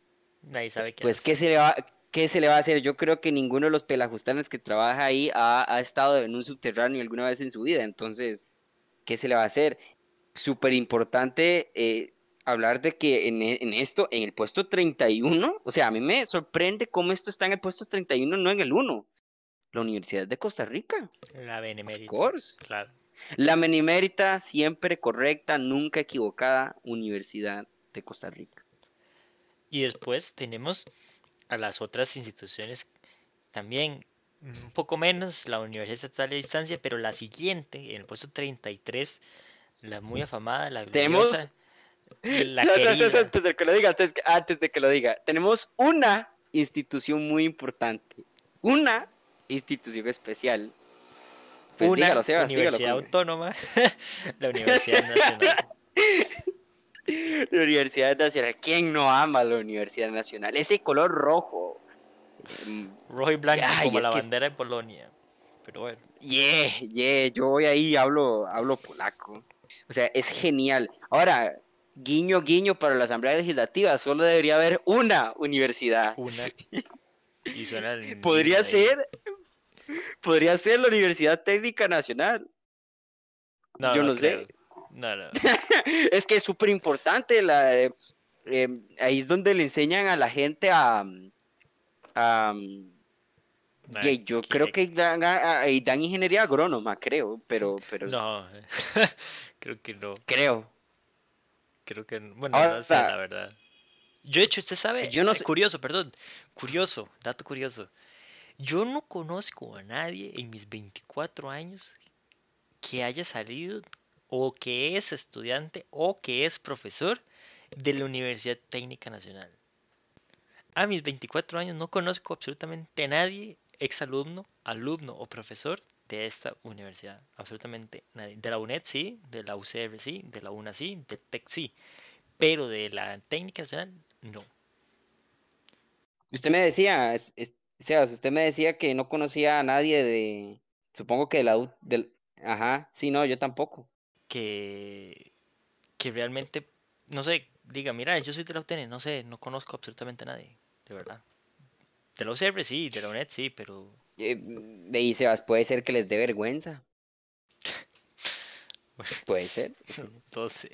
Nadie sabe qué pues. ¿qué se le va, qué se le va a hacer? Yo creo que ninguno de los pelajustanes que trabaja ahí ha, ha estado en un subterráneo alguna vez en su vida, entonces, ¿qué se le va a hacer? Súper importante eh, hablar de que en, e- en esto, en el puesto 31, o sea, a mí me sorprende cómo esto está en el puesto 31, no en el 1. La Universidad de Costa Rica, La of Benemérita. course. Claro. La Benemérita, siempre correcta, nunca equivocada, Universidad de Costa Rica. Y después tenemos a las otras instituciones también un poco menos, la Universidad Estatal de Distancia, pero la siguiente, en el puesto 33, la muy afamada, la Tenemos- gloriosa, la No, antes de que lo diga, antes, antes de que lo diga, tenemos una institución muy importante, una institución especial. Pues una dígalo, Sebas, universidad autónoma, la Universidad Nacional. La Universidad Nacional. ¿Quién no ama la Universidad Nacional? Ese color rojo. Mm, Rojo y blanco Ay, como la que- bandera de Polonia. Pero bueno, Yeah, yeah, yo voy ahí y hablo, hablo polaco. O sea, es genial. Ahora, guiño, guiño para la Asamblea Legislativa, solo debería haber una universidad. una. Y suena Podría ser, podría ser la Universidad Técnica Nacional. No, yo no no sé. No, no. Es que es súper importante. La, eh, eh, ahí es donde le enseñan a la gente a. a no, que yo creo que dan, a- ahí dan ingeniería agrónoma, creo, pero, pero No, creo que no. creo. Creo que no. Bueno, Ahora- no sé, la verdad. Yo, de hecho, usted sabe. Yo no eh, sé- Curioso, perdón. Curioso, dato curioso. Yo no conozco a nadie en mis 24 años que haya salido o que es estudiante o que es profesor de la Universidad Técnica Nacional. A mis 24 años no conozco absolutamente a nadie, exalumno, alumno o profesor de esta universidad. Absolutamente nadie. De la UNED sí, de la UCR sí, de la UNA sí, de TEC sí. Pero de la Técnica Nacional, no. Usted me decía, Sebas, usted me decía que no conocía a nadie de, supongo que de la U- del, ajá, sí, no, yo tampoco. Que, que realmente, no sé, diga, mira, yo soy de la UTN, no sé, no conozco absolutamente a nadie, de verdad. De la UCR sí, de la UNED sí, pero Eh, de ahí, Sebas, puede ser que les dé vergüenza, puede ser. sé.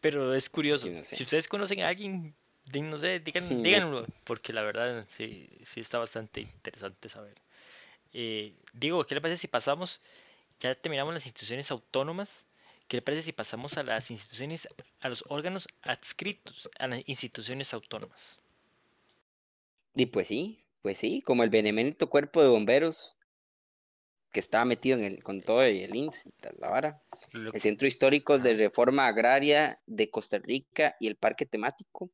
Pero es curioso. no sé. Si ustedes conocen a alguien, no sé, digan, díganlo, porque la verdad sí, sí está bastante interesante saber. Eh, digo, ¿qué le parece si pasamos, ya terminamos las instituciones autónomas, ¿qué le parece si pasamos a las instituciones, a los órganos adscritos a las instituciones autónomas? Y pues sí, pues sí, como el benemérito cuerpo de bomberos que estaba metido en el, con todo el INSS y tal, la vara. El Centro Histórico de Reforma Agraria de Costa Rica y el Parque Temático,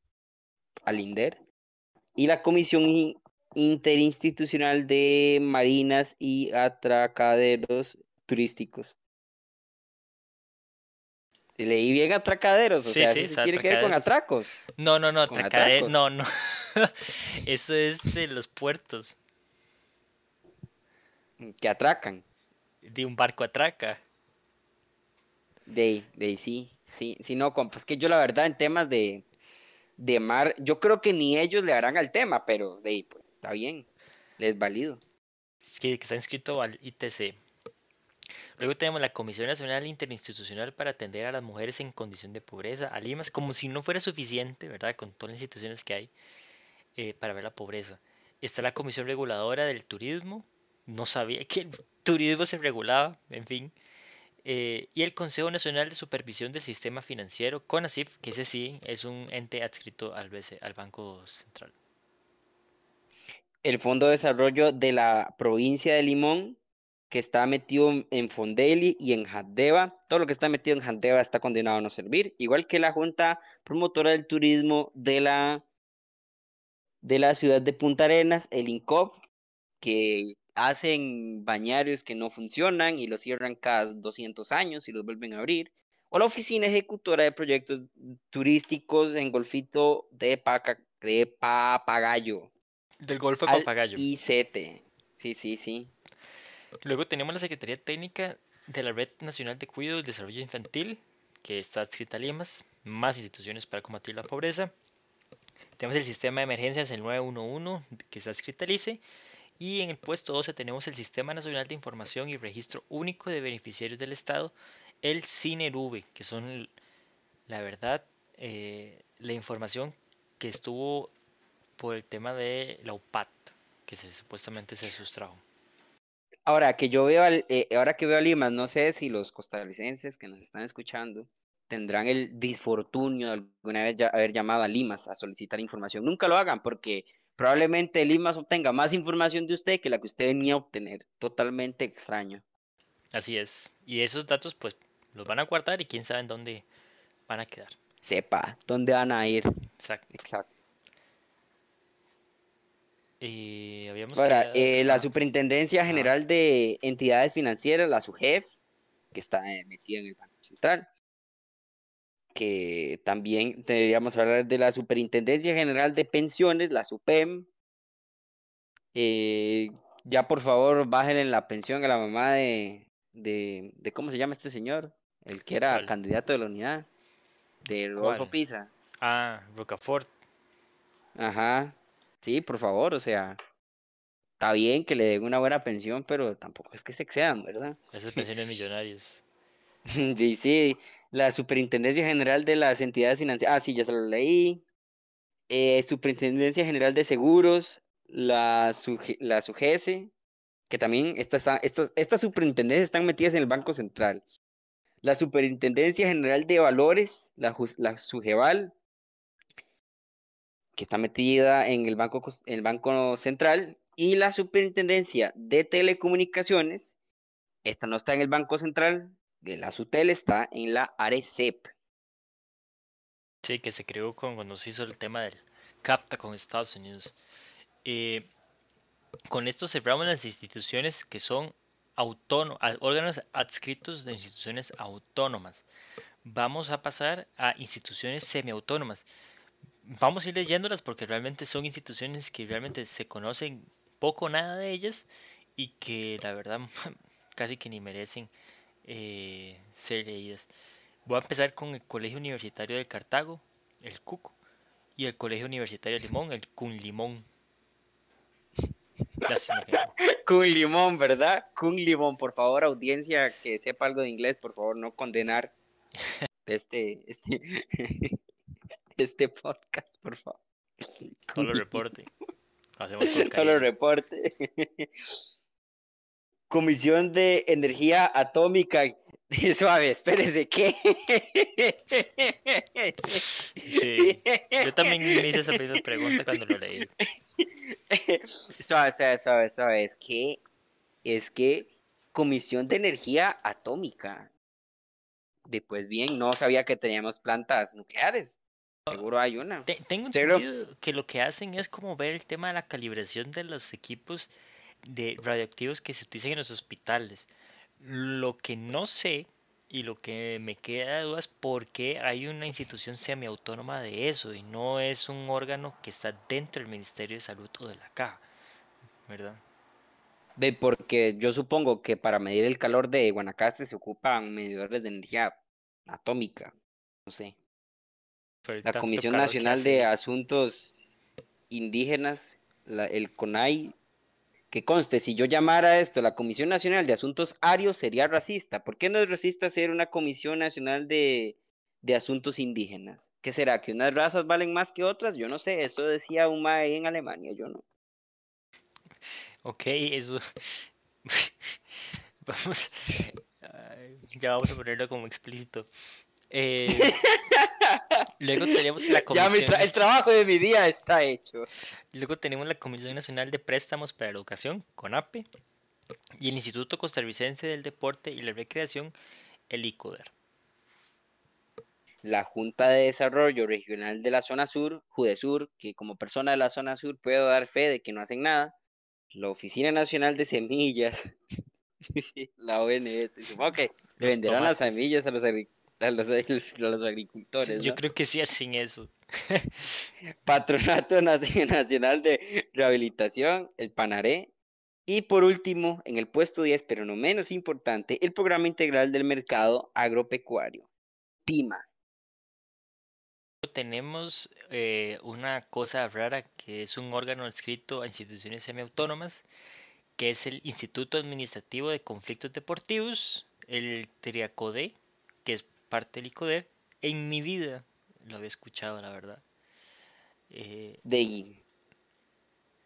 Alinder, y la Comisión In- Interinstitucional de Marinas y Atracaderos Turísticos. Leí bien atracaderos, o Sí, sea, sí, eso tiene que ver con atracaderos. atracos. No, no, no, ¿Con atracade- atracos? no, no. Eso es de los puertos, Que atracan. de un barco atraca. De, de sí, sí, sí, no, compa, es que yo la verdad en temas de, de mar, yo creo que ni ellos le harán al tema, pero de ahí, pues está bien, les valido. Es que, está inscrito al ITC. Luego tenemos la Comisión Nacional Interinstitucional para atender a las mujeres en condición de pobreza, a Limas, como si no fuera suficiente, ¿verdad? Con todas las instituciones que hay eh, para ver la pobreza. Está la Comisión Reguladora del Turismo, no sabía que el turismo se regulaba, en fin. Eh, y el Consejo Nacional de Supervisión del Sistema Financiero, CONACIF, que ese sí es un ente adscrito al, BC al Banco Central. El Fondo de Desarrollo de la provincia de Limón, que está metido en- Fondeli y en Jandeva, todo lo que está metido en Jandeva está condenado a no servir, igual que la Junta Promotora del Turismo de la, de la ciudad de Punta Arenas, el INCOP, que hacen bañarios que no funcionan y los cierran cada 200 años y los vuelven a abrir, o la Oficina Ejecutora de Proyectos Turísticos en Golfito de, Paca- de Papagayo, Del Golfo de Papagayo. ICT. Sí, sí, sí. Luego tenemos la Secretaría Técnica de la Red Nacional de Cuidado y Desarrollo Infantil, que está adscrita a Limas, más instituciones para combatir la pobreza. Tenemos el Sistema de Emergencias, el 911, que está adscrita al ICE. Y en el puesto 12 tenemos el Sistema Nacional de Información y Registro Único de Beneficiarios del Estado, el CINERV, que son, la verdad, eh, la información que estuvo por el tema de la UPAT, que se, supuestamente se sustrajo. Ahora que yo veo, al- eh, ahora que veo a Limas, no sé si los costarricenses que nos están escuchando tendrán el disfortunio de alguna vez haber llamado a Limas a solicitar información. Nunca lo hagan porque probablemente Limas obtenga más información de usted que la que usted venía a obtener. Totalmente extraño. Así es. Y esos datos, pues, los van a guardar y quién sabe en dónde van a quedar. Sepa dónde van a ir. Exacto. Exacto. Y habíamos Ahora, eh, la Superintendencia. General de Entidades Financieras, la SUGEF, que está eh, metida en el Banco Central, que también deberíamos hablar de la Superintendencia General de Pensiones, la SUPEM. Eh, ya por favor, bájenle la pensión a la mamá de, de, de ¿cómo se llama este señor? El que era ¿Cuál? candidato de la unidad, de Rodolfo ¿Cuál? Pisa. Ah, Rocafort. Ajá. Sí, por favor, o sea, está bien que le den una buena pensión, pero tampoco es que se excedan, ¿verdad? Esas pensiones millonarias. Y sí, la Superintendencia General de las Entidades Financieras, ah, sí, ya se lo leí. Eh, Superintendencia General de Seguros, la, SUGE- la SUGESE, que también esta estas, estas superintendencias están metidas en el Banco Central. La Superintendencia General de Valores, la, la SUGEVAL, que está metida en el Banco, en el Banco Central, y la Superintendencia de Telecomunicaciones, esta no está en el Banco Central, de la SUTEL está en la ARECEP. Sí, que se creó con, cuando se hizo el tema del CAPTA con Estados Unidos. Eh, con esto cerramos las instituciones que son autónomos, órganos adscritos de instituciones autónomas. Vamos a pasar a instituciones semiautónomas. Vamos a ir leyéndolas porque realmente son instituciones que realmente se conocen poco o nada de ellas y que la verdad casi que ni merecen eh, ser leídas. Voy a empezar con el Colegio Universitario de Cartago, el CUCO, y el Colegio Universitario de Limón, el CUN Limón. Con limón, ¿verdad? Con limón, por favor, audiencia que sepa algo de inglés, por favor, no condenar este, este, este podcast, por favor. Solo reporte. Hacemos Solo reporte. Comisión de Energía Atómica. Suave, espérese, ¿qué? Sí, Yo también me hice esa misma pregunta cuando lo leí. Suave, suave, suave, suave. Es que, es que Comisión de Energía Atómica. Después bien, no sabía que teníamos plantas nucleares. Seguro hay una. Te- tengo entendido que lo que hacen es como ver el tema de la calibración de los equipos de radioactivos que se utilizan en los hospitales. Lo que no sé y lo que me queda de duda es por qué hay una institución semiautónoma de eso y no es un órgano que está dentro del Ministerio de Salud o de la caja, ¿verdad? De porque yo supongo que para medir el calor de Guanacaste se ocupan medidores de energía atómica. No sé. La Comisión Nacional de. Asuntos Indígenas, la- el CONAI, que conste, si yo llamara esto la Comisión Nacional de Asuntos Arios, sería racista. ¿Por qué no es racista ser una Comisión Nacional de, de Asuntos Indígenas? ¿Qué será? ¿Que unas razas valen más que otras? Yo no sé, eso decía un mae en Alemania, yo no. Ok, eso. Vamos. Ay, Ya vamos a ponerlo como explícito. Eh, luego tenemos la Ya comisión. tra- el trabajo de mi día está hecho. Luego tenemos la Comisión Nacional de Préstamos para la Educación, CONAPE, y el Instituto Costarricense del Deporte y la Recreación, el ICODER. La Junta de Desarrollo Regional de la Zona Sur, JUDESUR, que como persona de la Zona Sur puedo dar fe de que no hacen nada. La Oficina Nacional de Semillas, la ONS, supongo que le venderán las semillas a los, agri- a los, a los agricultores. Yo ¿no? creo que sí hacen eso. Patronato Naci- Nacional de Rehabilitación, el PANARE. Y por último, en el puesto 10, pero no menos importante, el Programa Integral del Mercado Agropecuario, PIMA. Tenemos eh, una cosa rara que es un órgano adscrito a instituciones semiautónomas, que es el Instituto Administrativo de Conflictos Deportivos, el TRIACODE, que es parte del ICODER. En mi vida lo había escuchado, la verdad. Eh, De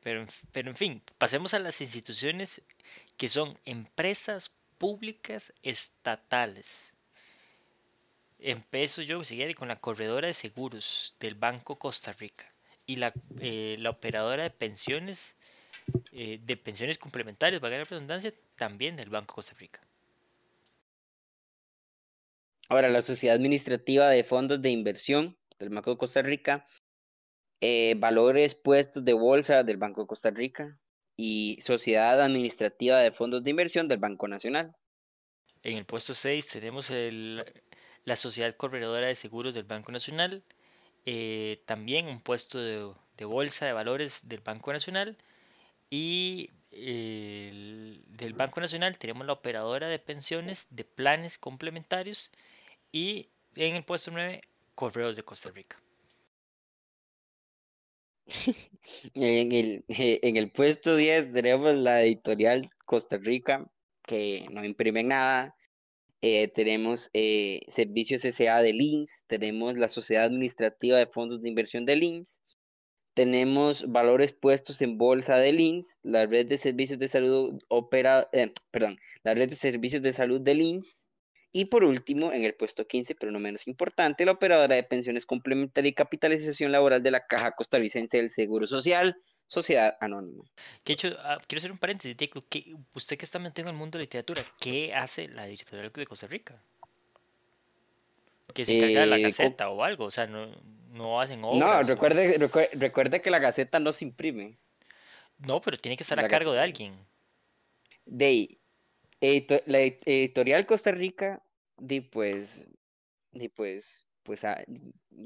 Pero, pero en fin, pasemos a las instituciones que son empresas públicas estatales. Empiezo yo con la corredora de seguros del Banco Costa Rica y la, eh, la operadora de pensiones eh, de pensiones complementarias, valga la redundancia, también del Banco Costa Rica. Ahora, la Sociedad Administrativa de Fondos de Inversión del Banco de Costa Rica, eh, valores puestos de bolsa del Banco de Costa Rica y Sociedad Administrativa de Fondos de Inversión del Banco Nacional. En el puesto 6 tenemos el, la Sociedad Corredora de Seguros del Banco Nacional, eh, también un puesto de, de, bolsa de valores del Banco Nacional y el, del Banco Nacional tenemos la operadora de pensiones de planes complementarios y en el puesto 9 Correos de Costa Rica. en, el, en el puesto 10 tenemos la editorial Costa Rica, que no imprime nada. Eh, tenemos eh, Servicios SA de LINS, tenemos la Sociedad Administrativa de Fondos de Inversión de LINS, tenemos valores puestos en bolsa de LINS, la red de servicios de salud opera, eh, perdón, la red de servicios de salud de LINS, y por último, en el puesto 15, pero no menos importante, la operadora de pensiones complementaria y capitalización laboral de la Caja Costarricense del Seguro Social, Sociedad Anónima. Que hecho, ah, quiero hacer un paréntesis, Diego, que usted que está metido en el mundo de literatura, ¿qué hace la editorial de Costa Rica? Que se carga la Eh, Gaceta o algo, o sea, no, no hacen No, obras. o- recuerde, recue- recuerde que la Gaceta no se imprime. No, pero tiene que estar a cargo de alguien. De edito- la ed- editorial Costa Rica, di pues, di pues, pues, ah,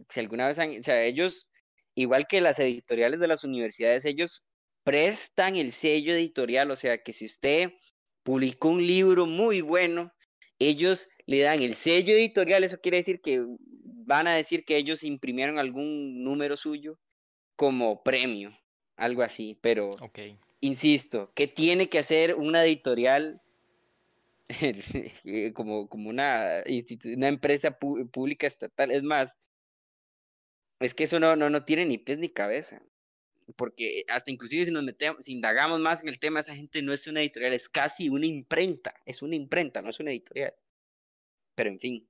si alguna vez han, o sea, ellos, igual que las editoriales de las universidades, ellos prestan el sello editorial, o sea, que si usted publicó un libro muy bueno, ellos le dan el sello editorial, eso quiere decir que van a decir que ellos imprimieron algún número suyo como premio, algo así, pero Ok. insisto, ¿qué tiene que hacer una editorial como, como una, una empresa pública estatal? Es más, es que eso no, no, no tiene ni pies ni cabeza. Porque hasta inclusive si nos metemos, si indagamos más en el tema, esa gente no es una editorial, es casi una imprenta, es una imprenta, no es una editorial. Pero en fin,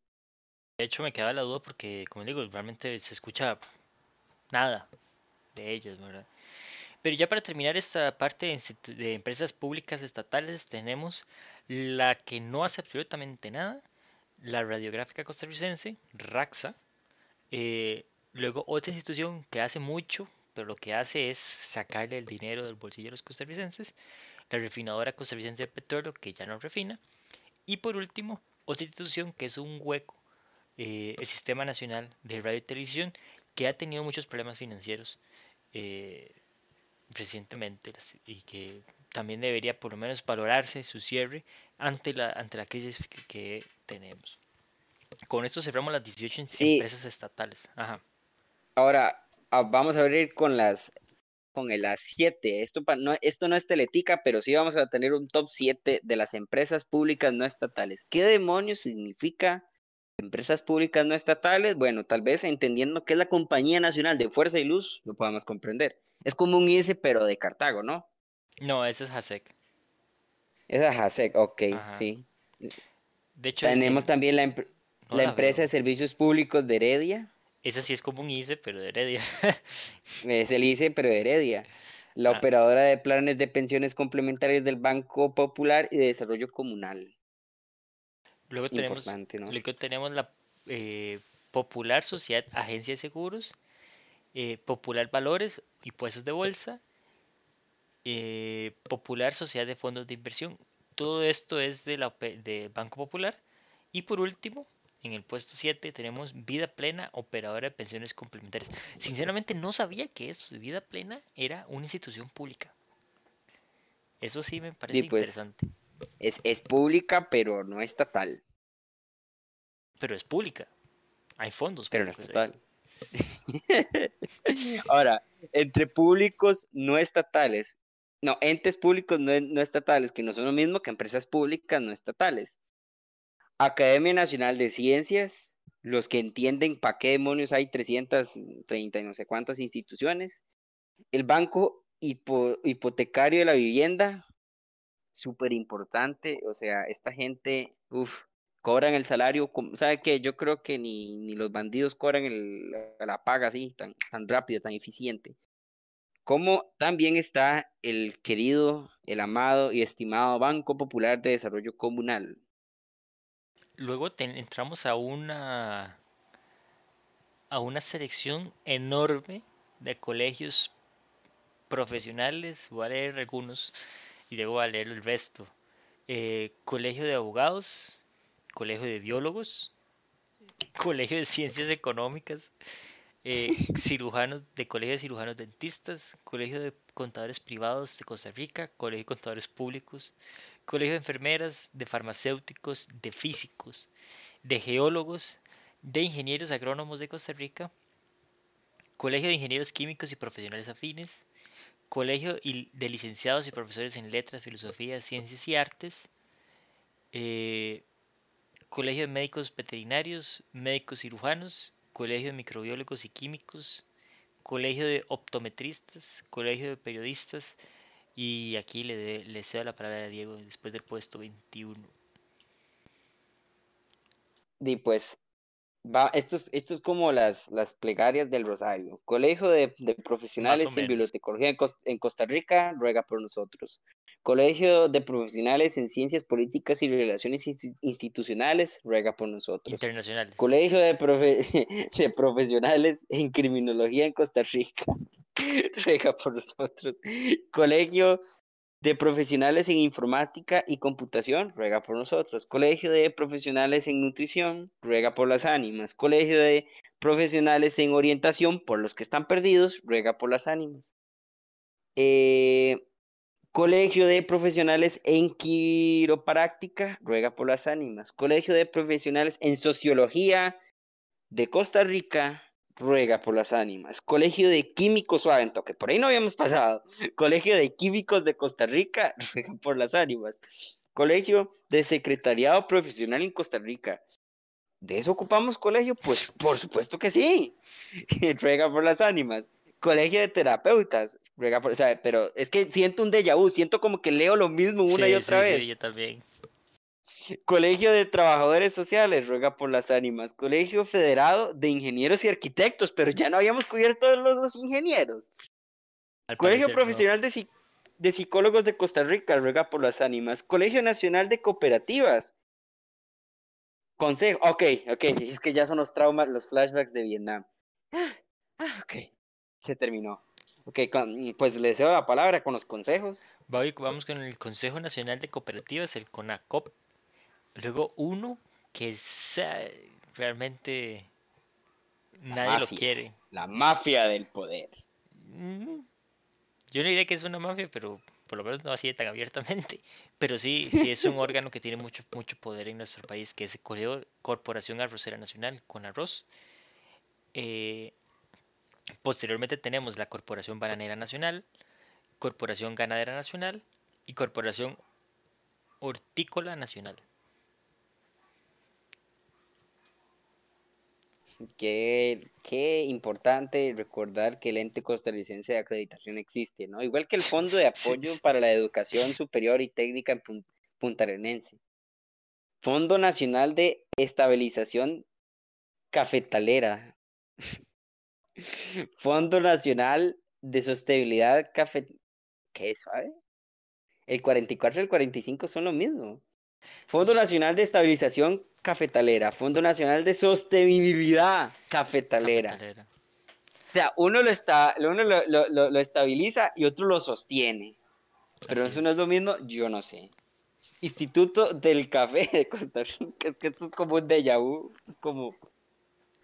De hecho, me quedaba la duda porque, como digo, realmente se escucha nada de ellos, ¿verdad? Pero ya para terminar esta parte de, de empresas públicas estatales, tenemos la que no hace absolutamente nada, la Radiográfica Costarricense, RAXA. eh, luego otra institución que hace mucho, pero lo que hace es sacarle el dinero del bolsillo a los costarricenses, la Refinadora Costarricense de Petróleo, que ya no refina. Y por último, otra institución que es un hueco eh, el Sistema Nacional de Radio y Televisión, que ha tenido muchos problemas financieros eh, recientemente y que también debería por lo menos valorarse su cierre ante la, ante la crisis que, que tenemos. Con esto cerramos las 18 em- Sí. empresas estatales. Ajá. ahora ah, vamos a abrir con las con el las 7. Esto, no, esto no es teletica, pero sí vamos a tener un top 7 de las empresas públicas no estatales. ¿Qué demonios significa empresas públicas no estatales? Bueno, tal vez entendiendo que es la Compañía Nacional de Fuerza y Luz, lo podamos comprender. Es como un ICE, pero de Cartago, ¿no? No, ese es HASEC. Esa es ASEC, ok, Ajá. sí. De hecho, en- Tenemos también la, empre- no la la empresa de servicios públicos de Heredia. Esa sí es como un ICE, pero de Heredia. Es el ICE, pero de Heredia. La Ah. operadora de planes de pensiones complementarias del Banco Popular y de Desarrollo Comunal. Luego tenemos Importante, ¿no? Luego tenemos la eh, Popular Sociedad Agencia de Seguros, eh, Popular Valores y Puestos de Bolsa, eh, Popular Sociedad de Fondos de Inversión. Todo esto es de la de Banco Popular. Y por último, en el puesto 7 tenemos Vida Plena, operadora de pensiones complementarias. Sinceramente no sabía que eso, Vida Plena era una institución pública. Eso sí me parece pues, interesante. Es, es pública, pero no estatal. Pero es pública. Hay fondos Pero no es públicos ahí. Ahora, entre públicos no estatales, no, entes públicos no, no estatales, que no son lo mismo que empresas públicas no estatales. Academia Nacional de Ciencias, los que entienden para qué demonios hay 330 y no sé cuántas instituciones. El Banco Hipo- Hipotecario de la Vivienda, súper importante. O sea, esta gente, uff, cobran el salario. ¿Sabe qué? Yo creo que ni, ni los bandidos cobran el, la, paga así, tan, tan rápida, tan eficiente. Como también está el querido, el amado y estimado Banco Popular de Desarrollo Comunal. Luego entramos a una a una selección enorme de colegios profesionales. Voy a leer algunos y luego voy a leer el resto. Eh, colegio de abogados, colegio de biólogos, colegio de ciencias económicas, eh, cirujanos de colegio de cirujanos dentistas, colegio de contadores privados de Costa Rica, colegio de contadores públicos, colegio de enfermeras, de farmacéuticos, de físicos, de geólogos, de ingenieros agrónomos de Costa Rica, colegio de ingenieros químicos y profesionales afines, colegio de licenciados y profesores en letras, filosofía, ciencias y artes, eh, colegio de médicos veterinarios, médicos cirujanos, colegio de microbiólogos y químicos, colegio de optometristas, colegio de periodistas, y aquí le, de- cedo la palabra a Diego después del puesto 21. Y pues, va, esto es, esto es como las, las plegarias del Rosario. Colegio de, de Profesionales en. Bibliotecología en, Cos- en Costa Rica, ruega por nosotros. Colegio de Profesionales en Ciencias Políticas y Relaciones Insti- Institucionales, ruega por nosotros. Internacionales. Colegio de, profe- de Profesionales en Criminología en Costa Rica, ruega por nosotros. Colegio de Profesionales en Informática y Computación, ruega por nosotros. Colegio de Profesionales en Nutrición, ruega por las ánimas. Colegio de Profesionales en Orientación, por los que están perdidos, ruega por las ánimas. Eh, Colegio de Profesionales en Quiropráctica, ruega por las ánimas. Colegio de Profesionales en Sociología de Costa Rica, ruega por las ánimas. Colegio de Químicos Suave, que por ahí no habíamos pasado. Colegio de Químicos de Costa Rica, ruega por las ánimas. Colegio de Secretariado Profesional en Costa Rica. ¿De eso ocupamos colegio? Pues por supuesto que sí. ruega por las ánimas. Colegio de Terapeutas, ruega por, o sea, pero es que siento un déjà vu, siento como que leo lo mismo una y otra sí, vez. sí, yo también. Colegio de Trabajadores Sociales, ruega por las ánimas. Colegio Federado de Ingenieros y Arquitectos, pero ya no habíamos cubierto todos los dos ingenieros. Al Colegio parecer no. Profesional de, Psi- de Psicólogos de Costa Rica, ruega por las ánimas. Colegio Nacional de Cooperativas. Consejo, ok, ok, es que ya son los traumas, los flashbacks de Vietnam. Ah, ah, ok, se terminó. Ok, con- pues le deseo la palabra con los consejos. Vamos con el Consejo Nacional de Cooperativas, el CONACOP. Luego uno que realmente La nadie lo quiere. La mafia del poder. Yo no diría que es una mafia, pero por lo menos no así de tan abiertamente. Pero sí, sí es un órgano que tiene mucho, mucho poder en nuestro país, que es el Corporación Arrocera Nacional, con arroz. Eh, posteriormente tenemos la Corporación Bananera Nacional, Corporación Ganadera Nacional y Corporación Hortícola Nacional. Qué, qué importante recordar que el ente costarricense de acreditación existe, ¿no? Igual que el Fondo de Apoyo para la Educación Superior y Técnica en Pun- Puntarenense. Fondo Nacional de Estabilización Cafetalera. Fondo Nacional de Sostenibilidad Cafe... ¿Qué suave? El 44 y el 45 son lo mismo. Fondo Nacional de Estabilización Cafetalera, Fondo Nacional de Sostenibilidad Cafetalera. Cafetalera. O sea, uno lo está, uno lo, lo- lo- lo estabiliza y otro lo sostiene. Pero Así eso no es lo mismo, yo no sé. Instituto del Café de Costa Rica, es que esto es como un déjà vu, es como,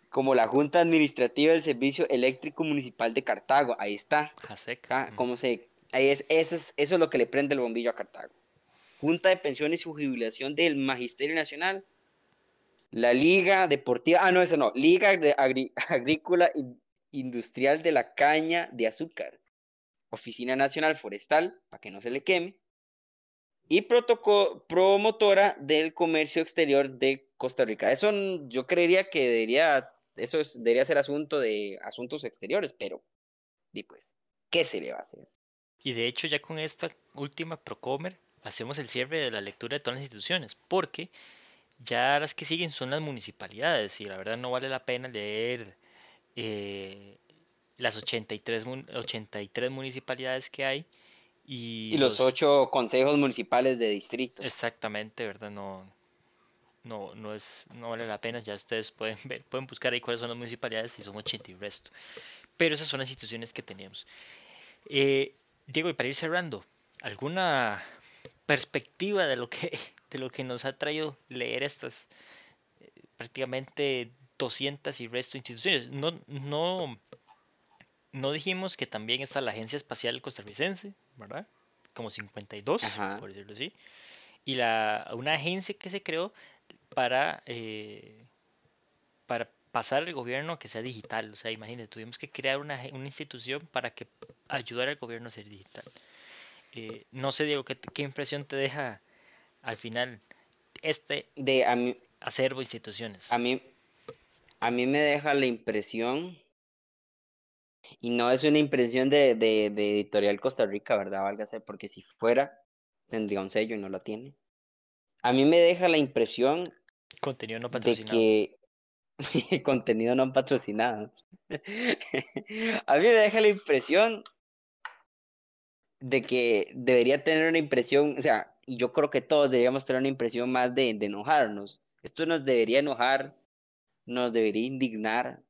como la Junta Administrativa del Servicio Eléctrico Municipal de Cartago, ahí está. JASEC. Ah, ujú. ¿cómo se? Ahí es, eso es, eso es lo que le prende el bombillo a Cartago. Junta de Pensiones y Jubilación del Magisterio Nacional. La Liga Deportiva, ah, no, eso no, Liga de Agri- Agrícola In- Industrial de la Caña de Azúcar. Oficina Nacional Forestal, para que no se le queme. Y promotora del comercio exterior de Costa Rica. Eso yo creería que debería, eso es- debería ser asunto de asuntos exteriores, pero, y pues, ¿qué se le va a hacer? Y de hecho ya con esta última Procomer hacemos el cierre de la lectura de todas las instituciones, porque ya las que siguen son las municipalidades y la verdad no vale la pena leer eh, las 83, 83 municipalidades que hay y, Y los ocho consejos municipales de distrito. Exactamente, ¿verdad? No, no, no es, no vale la pena, ya ustedes pueden ver, pueden buscar ahí cuáles son las municipalidades y son 80 y resto. Pero esas son las instituciones que tenemos. Eh, Diego, y para ir cerrando, ¿alguna perspectiva de lo que, de lo que nos ha traído leer estas eh, prácticamente 200 y resto instituciones? No, no, no dijimos que también está la Agencia Espacial Costarricense, ¿verdad? Como 52, Ajá. por decirlo así. Y la, una agencia que se creó para, eh, para pasar el gobierno a que sea digital. O sea, imagínate, tuvimos que crear una, una institución para que ayudara al gobierno a ser digital. Eh, no sé, Diego, ¿qué, te- qué impresión te deja al final este De, a mí, acervo de instituciones? a mí, a mí me deja la impresión, y no es una impresión de, de, de Editorial Costa Rica, ¿verdad? Válgase, porque si fuera, tendría un sello y no lo tiene. A mí me deja la impresión Contenido no de patrocinado. que contenido no patrocinado. A mí me deja la impresión de que debería tener una impresión, o sea, y yo creo que todos deberíamos tener una impresión más de, de enojarnos. Esto nos debería enojar, nos debería indignar,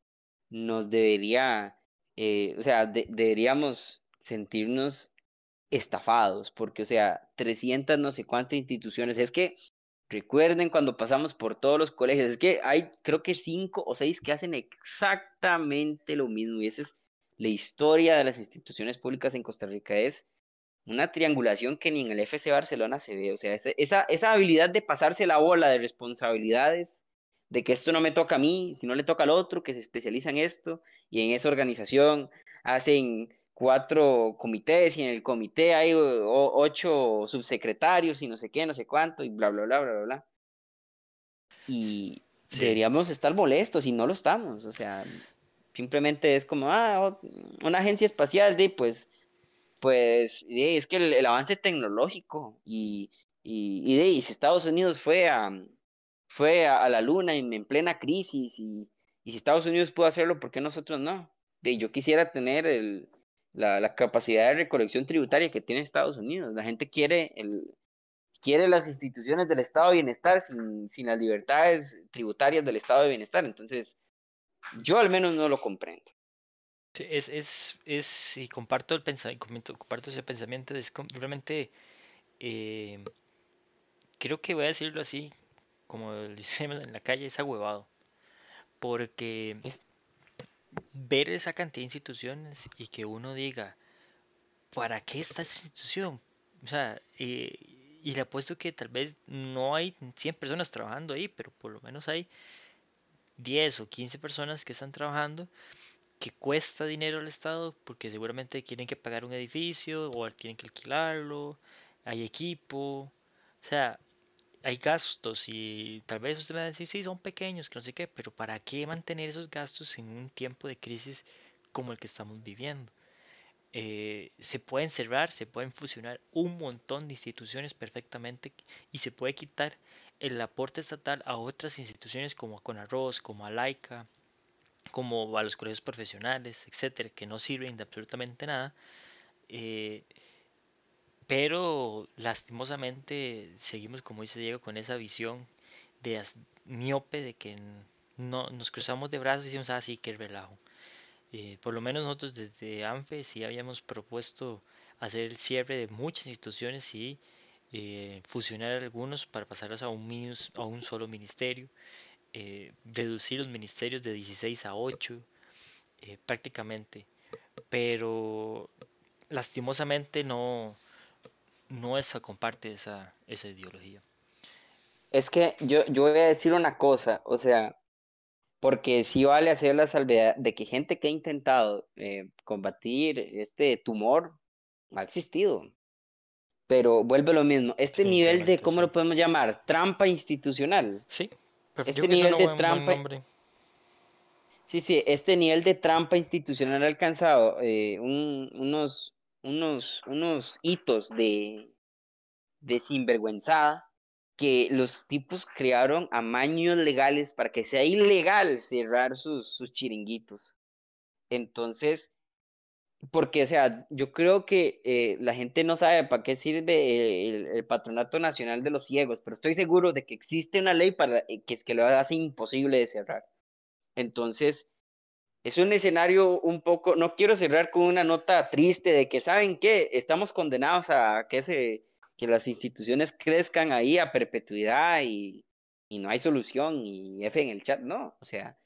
nos debería, eh, o sea, de- deberíamos sentirnos estafados, porque, o sea, 300 no sé cuántas instituciones, es que recuerden cuando pasamos por todos los colegios, es que hay creo que cinco o seis que hacen exactamente lo mismo, y esa es la historia de las instituciones públicas en Costa Rica, es una triangulación que ni en el FC Barcelona se ve, o sea, esa, esa, habilidad de pasarse la bola de responsabilidades, de que esto no me toca a mí, si no le toca al otro, que se especializa en esto, y en esa organización hacen cuatro comités y en el comité hay ocho subsecretarios y no sé qué, no sé cuánto, y bla, bla, bla, bla, bla, bla. Y Sí. deberíamos estar molestos y no lo estamos, o sea, simplemente es como, ah, una agencia espacial, de, pues, pues, es que el, avance tecnológico y, y, y de, si Estados Unidos fue a, fue a, la luna en, en plena crisis y, y si Estados Unidos pudo hacerlo, ¿por qué nosotros no? De, yo quisiera tener el, la, la capacidad de recolección tributaria que tiene Estados Unidos. La gente quiere, el, quiere las instituciones del Estado de Bienestar sin, sin las libertades tributarias del Estado de Bienestar. Entonces, yo al menos no lo comprendo. Sí, es, es, es, y comparto el pensamiento, comparto ese pensamiento, es realmente, eh, creo que voy a decirlo así, como decimos en la calle, es ahuevado, porque Es- ver esa cantidad de instituciones y que uno diga, ¿para qué está esa institución? O sea, eh, y le apuesto que tal vez no hay 100 personas trabajando ahí, pero por lo menos hay 10 o 15 personas que están trabajando que cuesta dinero al Estado porque seguramente tienen que pagar un edificio o tienen que alquilarlo, hay equipo, o sea, hay gastos y tal vez usted me va a decir, sí, son pequeños, que no sé qué, pero ¿para qué mantener esos gastos en un tiempo de crisis como el que estamos viviendo? Eh, se pueden cerrar, se pueden fusionar un montón de instituciones perfectamente y se puede quitar el aporte estatal a otras instituciones como Conarroz, como a Laica, como a los colegios profesionales, etcétera, que no sirven de absolutamente nada. eh, pero lastimosamente seguimos, como dice Diego, con esa visión de miope de que no nos cruzamos de brazos y decimos, ah, sí, qué relajo. Eh, por lo menos nosotros desde ANFE sí habíamos propuesto hacer el cierre de muchas instituciones y eh, fusionar algunos para pasarlos a un, a un solo ministerio, eh, reducir los ministerios de 16 a 8 eh, prácticamente. Pero lastimosamente no, no esa comparte esa, esa ideología. Es que yo, yo voy a decir una cosa, o sea, porque sí vale hacer la salvedad de que gente que ha intentado eh, combatir este tumor ha existido. Pero vuelve lo mismo, este nivel de, ¿cómo lo podemos llamar? Trampa institucional. Sí, pero Este nivel de buen, trampa-. Sí, sí, este nivel de trampa institucional ha alcanzado eh, un- unos, unos, unos hitos de, de sinvergüenzada que los tipos crearon amaños legales para que sea ilegal cerrar sus, sus chiringuitos. Entonces, porque, o sea, yo creo que eh, la gente no sabe para qué sirve el, el Patronato Nacional de los Ciegos, pero estoy seguro de que existe una ley para eh, que que lo hace imposible de cerrar. Entonces, es un escenario un poco, no quiero cerrar con una nota triste de que, ¿saben qué? Estamos condenados a que, se, que las instituciones crezcan ahí a perpetuidad y, y no hay solución y F en el chat, no, o sea,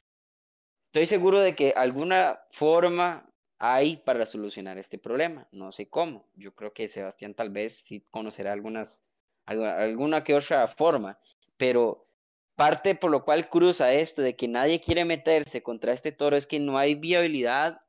estoy seguro de que alguna forma hay para solucionar este problema, no sé cómo, yo creo que Sebastián tal vez sí conocerá algunas, alguna que otra forma, pero parte por lo cual cruza esto de que nadie quiere meterse contra este toro es que no hay viabilidad,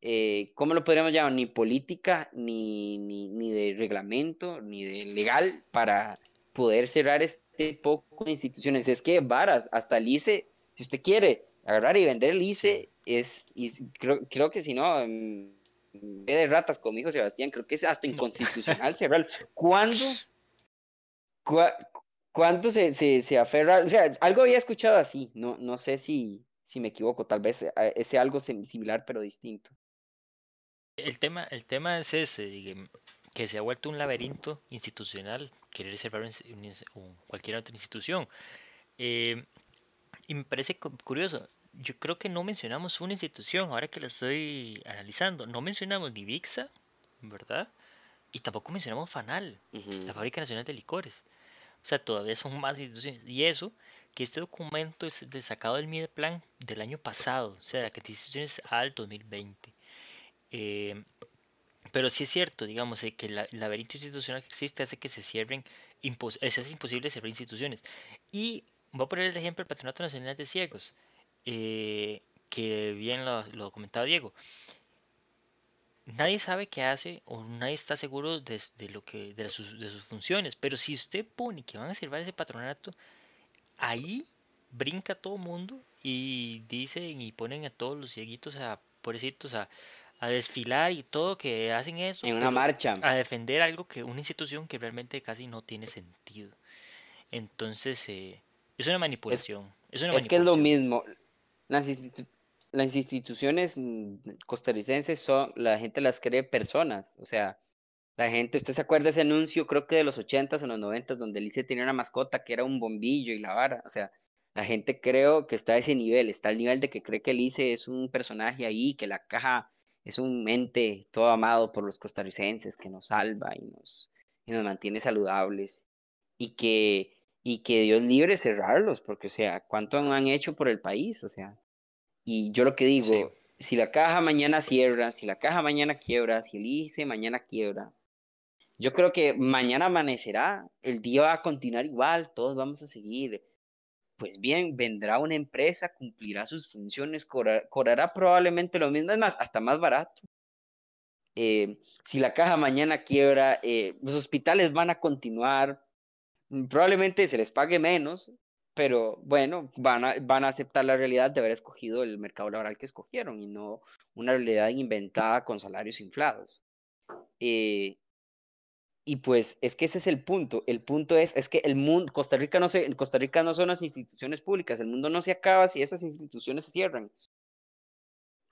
eh, ¿cómo lo podríamos llamar? Ni política, ni, ni, ni, de reglamento, ni de legal para poder cerrar este poco de instituciones. Es que varas, hasta el ICE, si usted quiere agarrar y vender el ICE, es, y creo, creo que si no, en vez de ratas conmigo, Sebastián, creo que es hasta inconstitucional cerrar. ¿Cuándo? ¿Cuánto se, se, se, aferra? O sea, algo había escuchado así, no, no sé si, si me equivoco, tal vez eh, sea algo similar pero distinto. El tema, el tema es ese, que se ha vuelto un laberinto institucional querer cerrar un, cualquier otra institución. Eh, y me parece curioso, yo creo que no mencionamos una institución, ahora que lo estoy analizando, no mencionamos ni VIXA, ¿verdad? Y tampoco mencionamos FANAL, uh -huh. la Fábrica Nacional de Licores. O sea, todavía son más instituciones. Y eso, que este documento es de sacado del Mideplan del año pasado, o sea, de instituciones al 2020. Eh, pero sí es cierto, digamos, eh, que la, el laberinto institucional que existe hace que se cierren, impos es, es imposible cerrar instituciones. Y voy a poner el ejemplo del Patronato Nacional de Ciegos, eh, que bien lo, lo comentaba Diego nadie sabe qué hace o nadie está seguro de, de lo que de sus, de sus, funciones. Pero si usted pone que van a cerrar ese patronato, ahí brinca todo mundo y dicen y ponen a todos los cieguitos a pobrecitos a, a desfilar y todo que hacen eso en una marcha a defender algo que una institución que realmente casi no tiene sentido. Entonces eh, es una manipulación. Es, es, una es manipulación. que es lo mismo. Las instituciones las instituciones costarricenses son, la gente las cree personas, o sea, la gente, ¿usted se acuerda de ese anuncio, creo que de los 80s o los 90s, donde Alicia tenía una mascota que era un bombillo y la vara? O sea, la gente creo que está a ese nivel, está al nivel de que cree que Alice es un personaje ahí, que la caja es un ente todo amado por los costarricenses, que nos salva y nos, y nos mantiene saludables, y que, y que Dios libre cerrarlos, porque, o sea, ¿cuánto han hecho por el país? O sea, y yo lo que digo, sí. si la caja mañana cierra, si la caja mañana quiebra, si el ICE mañana quiebra, yo creo que mañana amanecerá, el día va a continuar igual, todos vamos a seguir. Pues bien, vendrá una empresa, cumplirá sus funciones, cobrar, cobrará probablemente lo mismo, es más, hasta más barato. Eh, si la caja mañana quiebra, eh, los hospitales van a continuar, probablemente se les pague menos, pero bueno, van a, van a aceptar la realidad de haber escogido el mercado laboral que escogieron y no una realidad inventada con salarios inflados. Eh, y pues es que ese es el punto. El punto es, es que el mundo, Costa Rica no se, Costa Rica no son las instituciones públicas, el mundo no se acaba si esas instituciones cierran.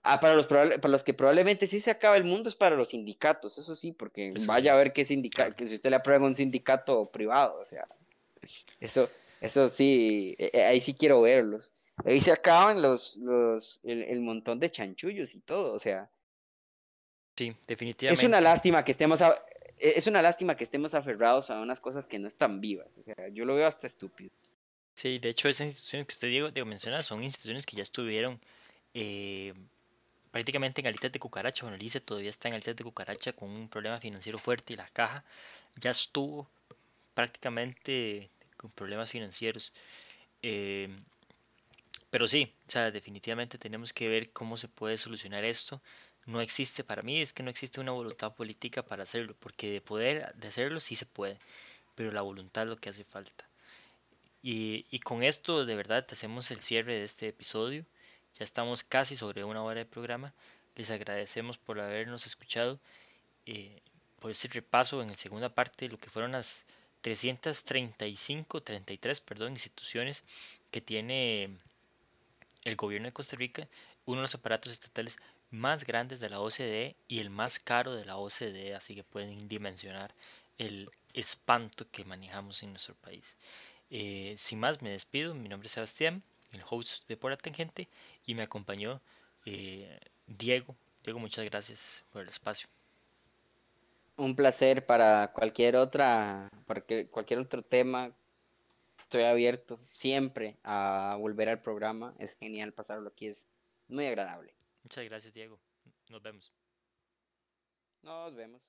Ah, para los, para los que probablemente sí se acaba el mundo es para los sindicatos, eso sí, porque eso vaya sí. a ver qué sindicato, que si usted le aprueba un sindicato privado, o sea, eso, eso sí, ahí sí quiero verlos. Ahí se acaban los, los, el, el, montón de chanchullos y todo, o sea. Sí, definitivamente. Es una lástima que estemos, a, es una lástima que estemos aferrados a unas cosas que no están vivas, o sea, yo lo veo hasta estúpido. Sí, de hecho esas instituciones que usted Diego, Diego menciona son instituciones que ya estuvieron eh, prácticamente en alitas de cucaracha, bueno, el ICE todavía está en alitas de cucaracha con un problema financiero fuerte y la caja ya estuvo prácticamente con problemas financieros. Eh, pero sí, o sea, definitivamente tenemos que ver cómo se puede solucionar esto. No existe, para mí es que no existe una voluntad política para hacerlo, porque de poder de hacerlo sí se puede, pero la voluntad es lo que hace falta. Y, y con esto de verdad hacemos el cierre de este episodio. Ya estamos casi sobre una hora de programa. Les agradecemos por habernos escuchado, eh, por este repaso en la segunda parte de lo que fueron las 335, 33, perdón, instituciones que tiene el gobierno de Costa Rica, uno de los aparatos estatales más grandes de la OCDE y el más caro de la OCDE, así que pueden dimensionar el espanto que manejamos en nuestro país. Eh, sin más, me despido. Mi nombre es Sebastián, el host de Por la Tangente, y me acompañó eh, Diego. Diego, muchas gracias por el espacio. Un placer para cualquier otra, para que- cualquier otro tema. Estoy abierto siempre a volver al programa. Es genial pasarlo aquí, es muy agradable. Muchas gracias, Diego. Nos vemos. Nos vemos.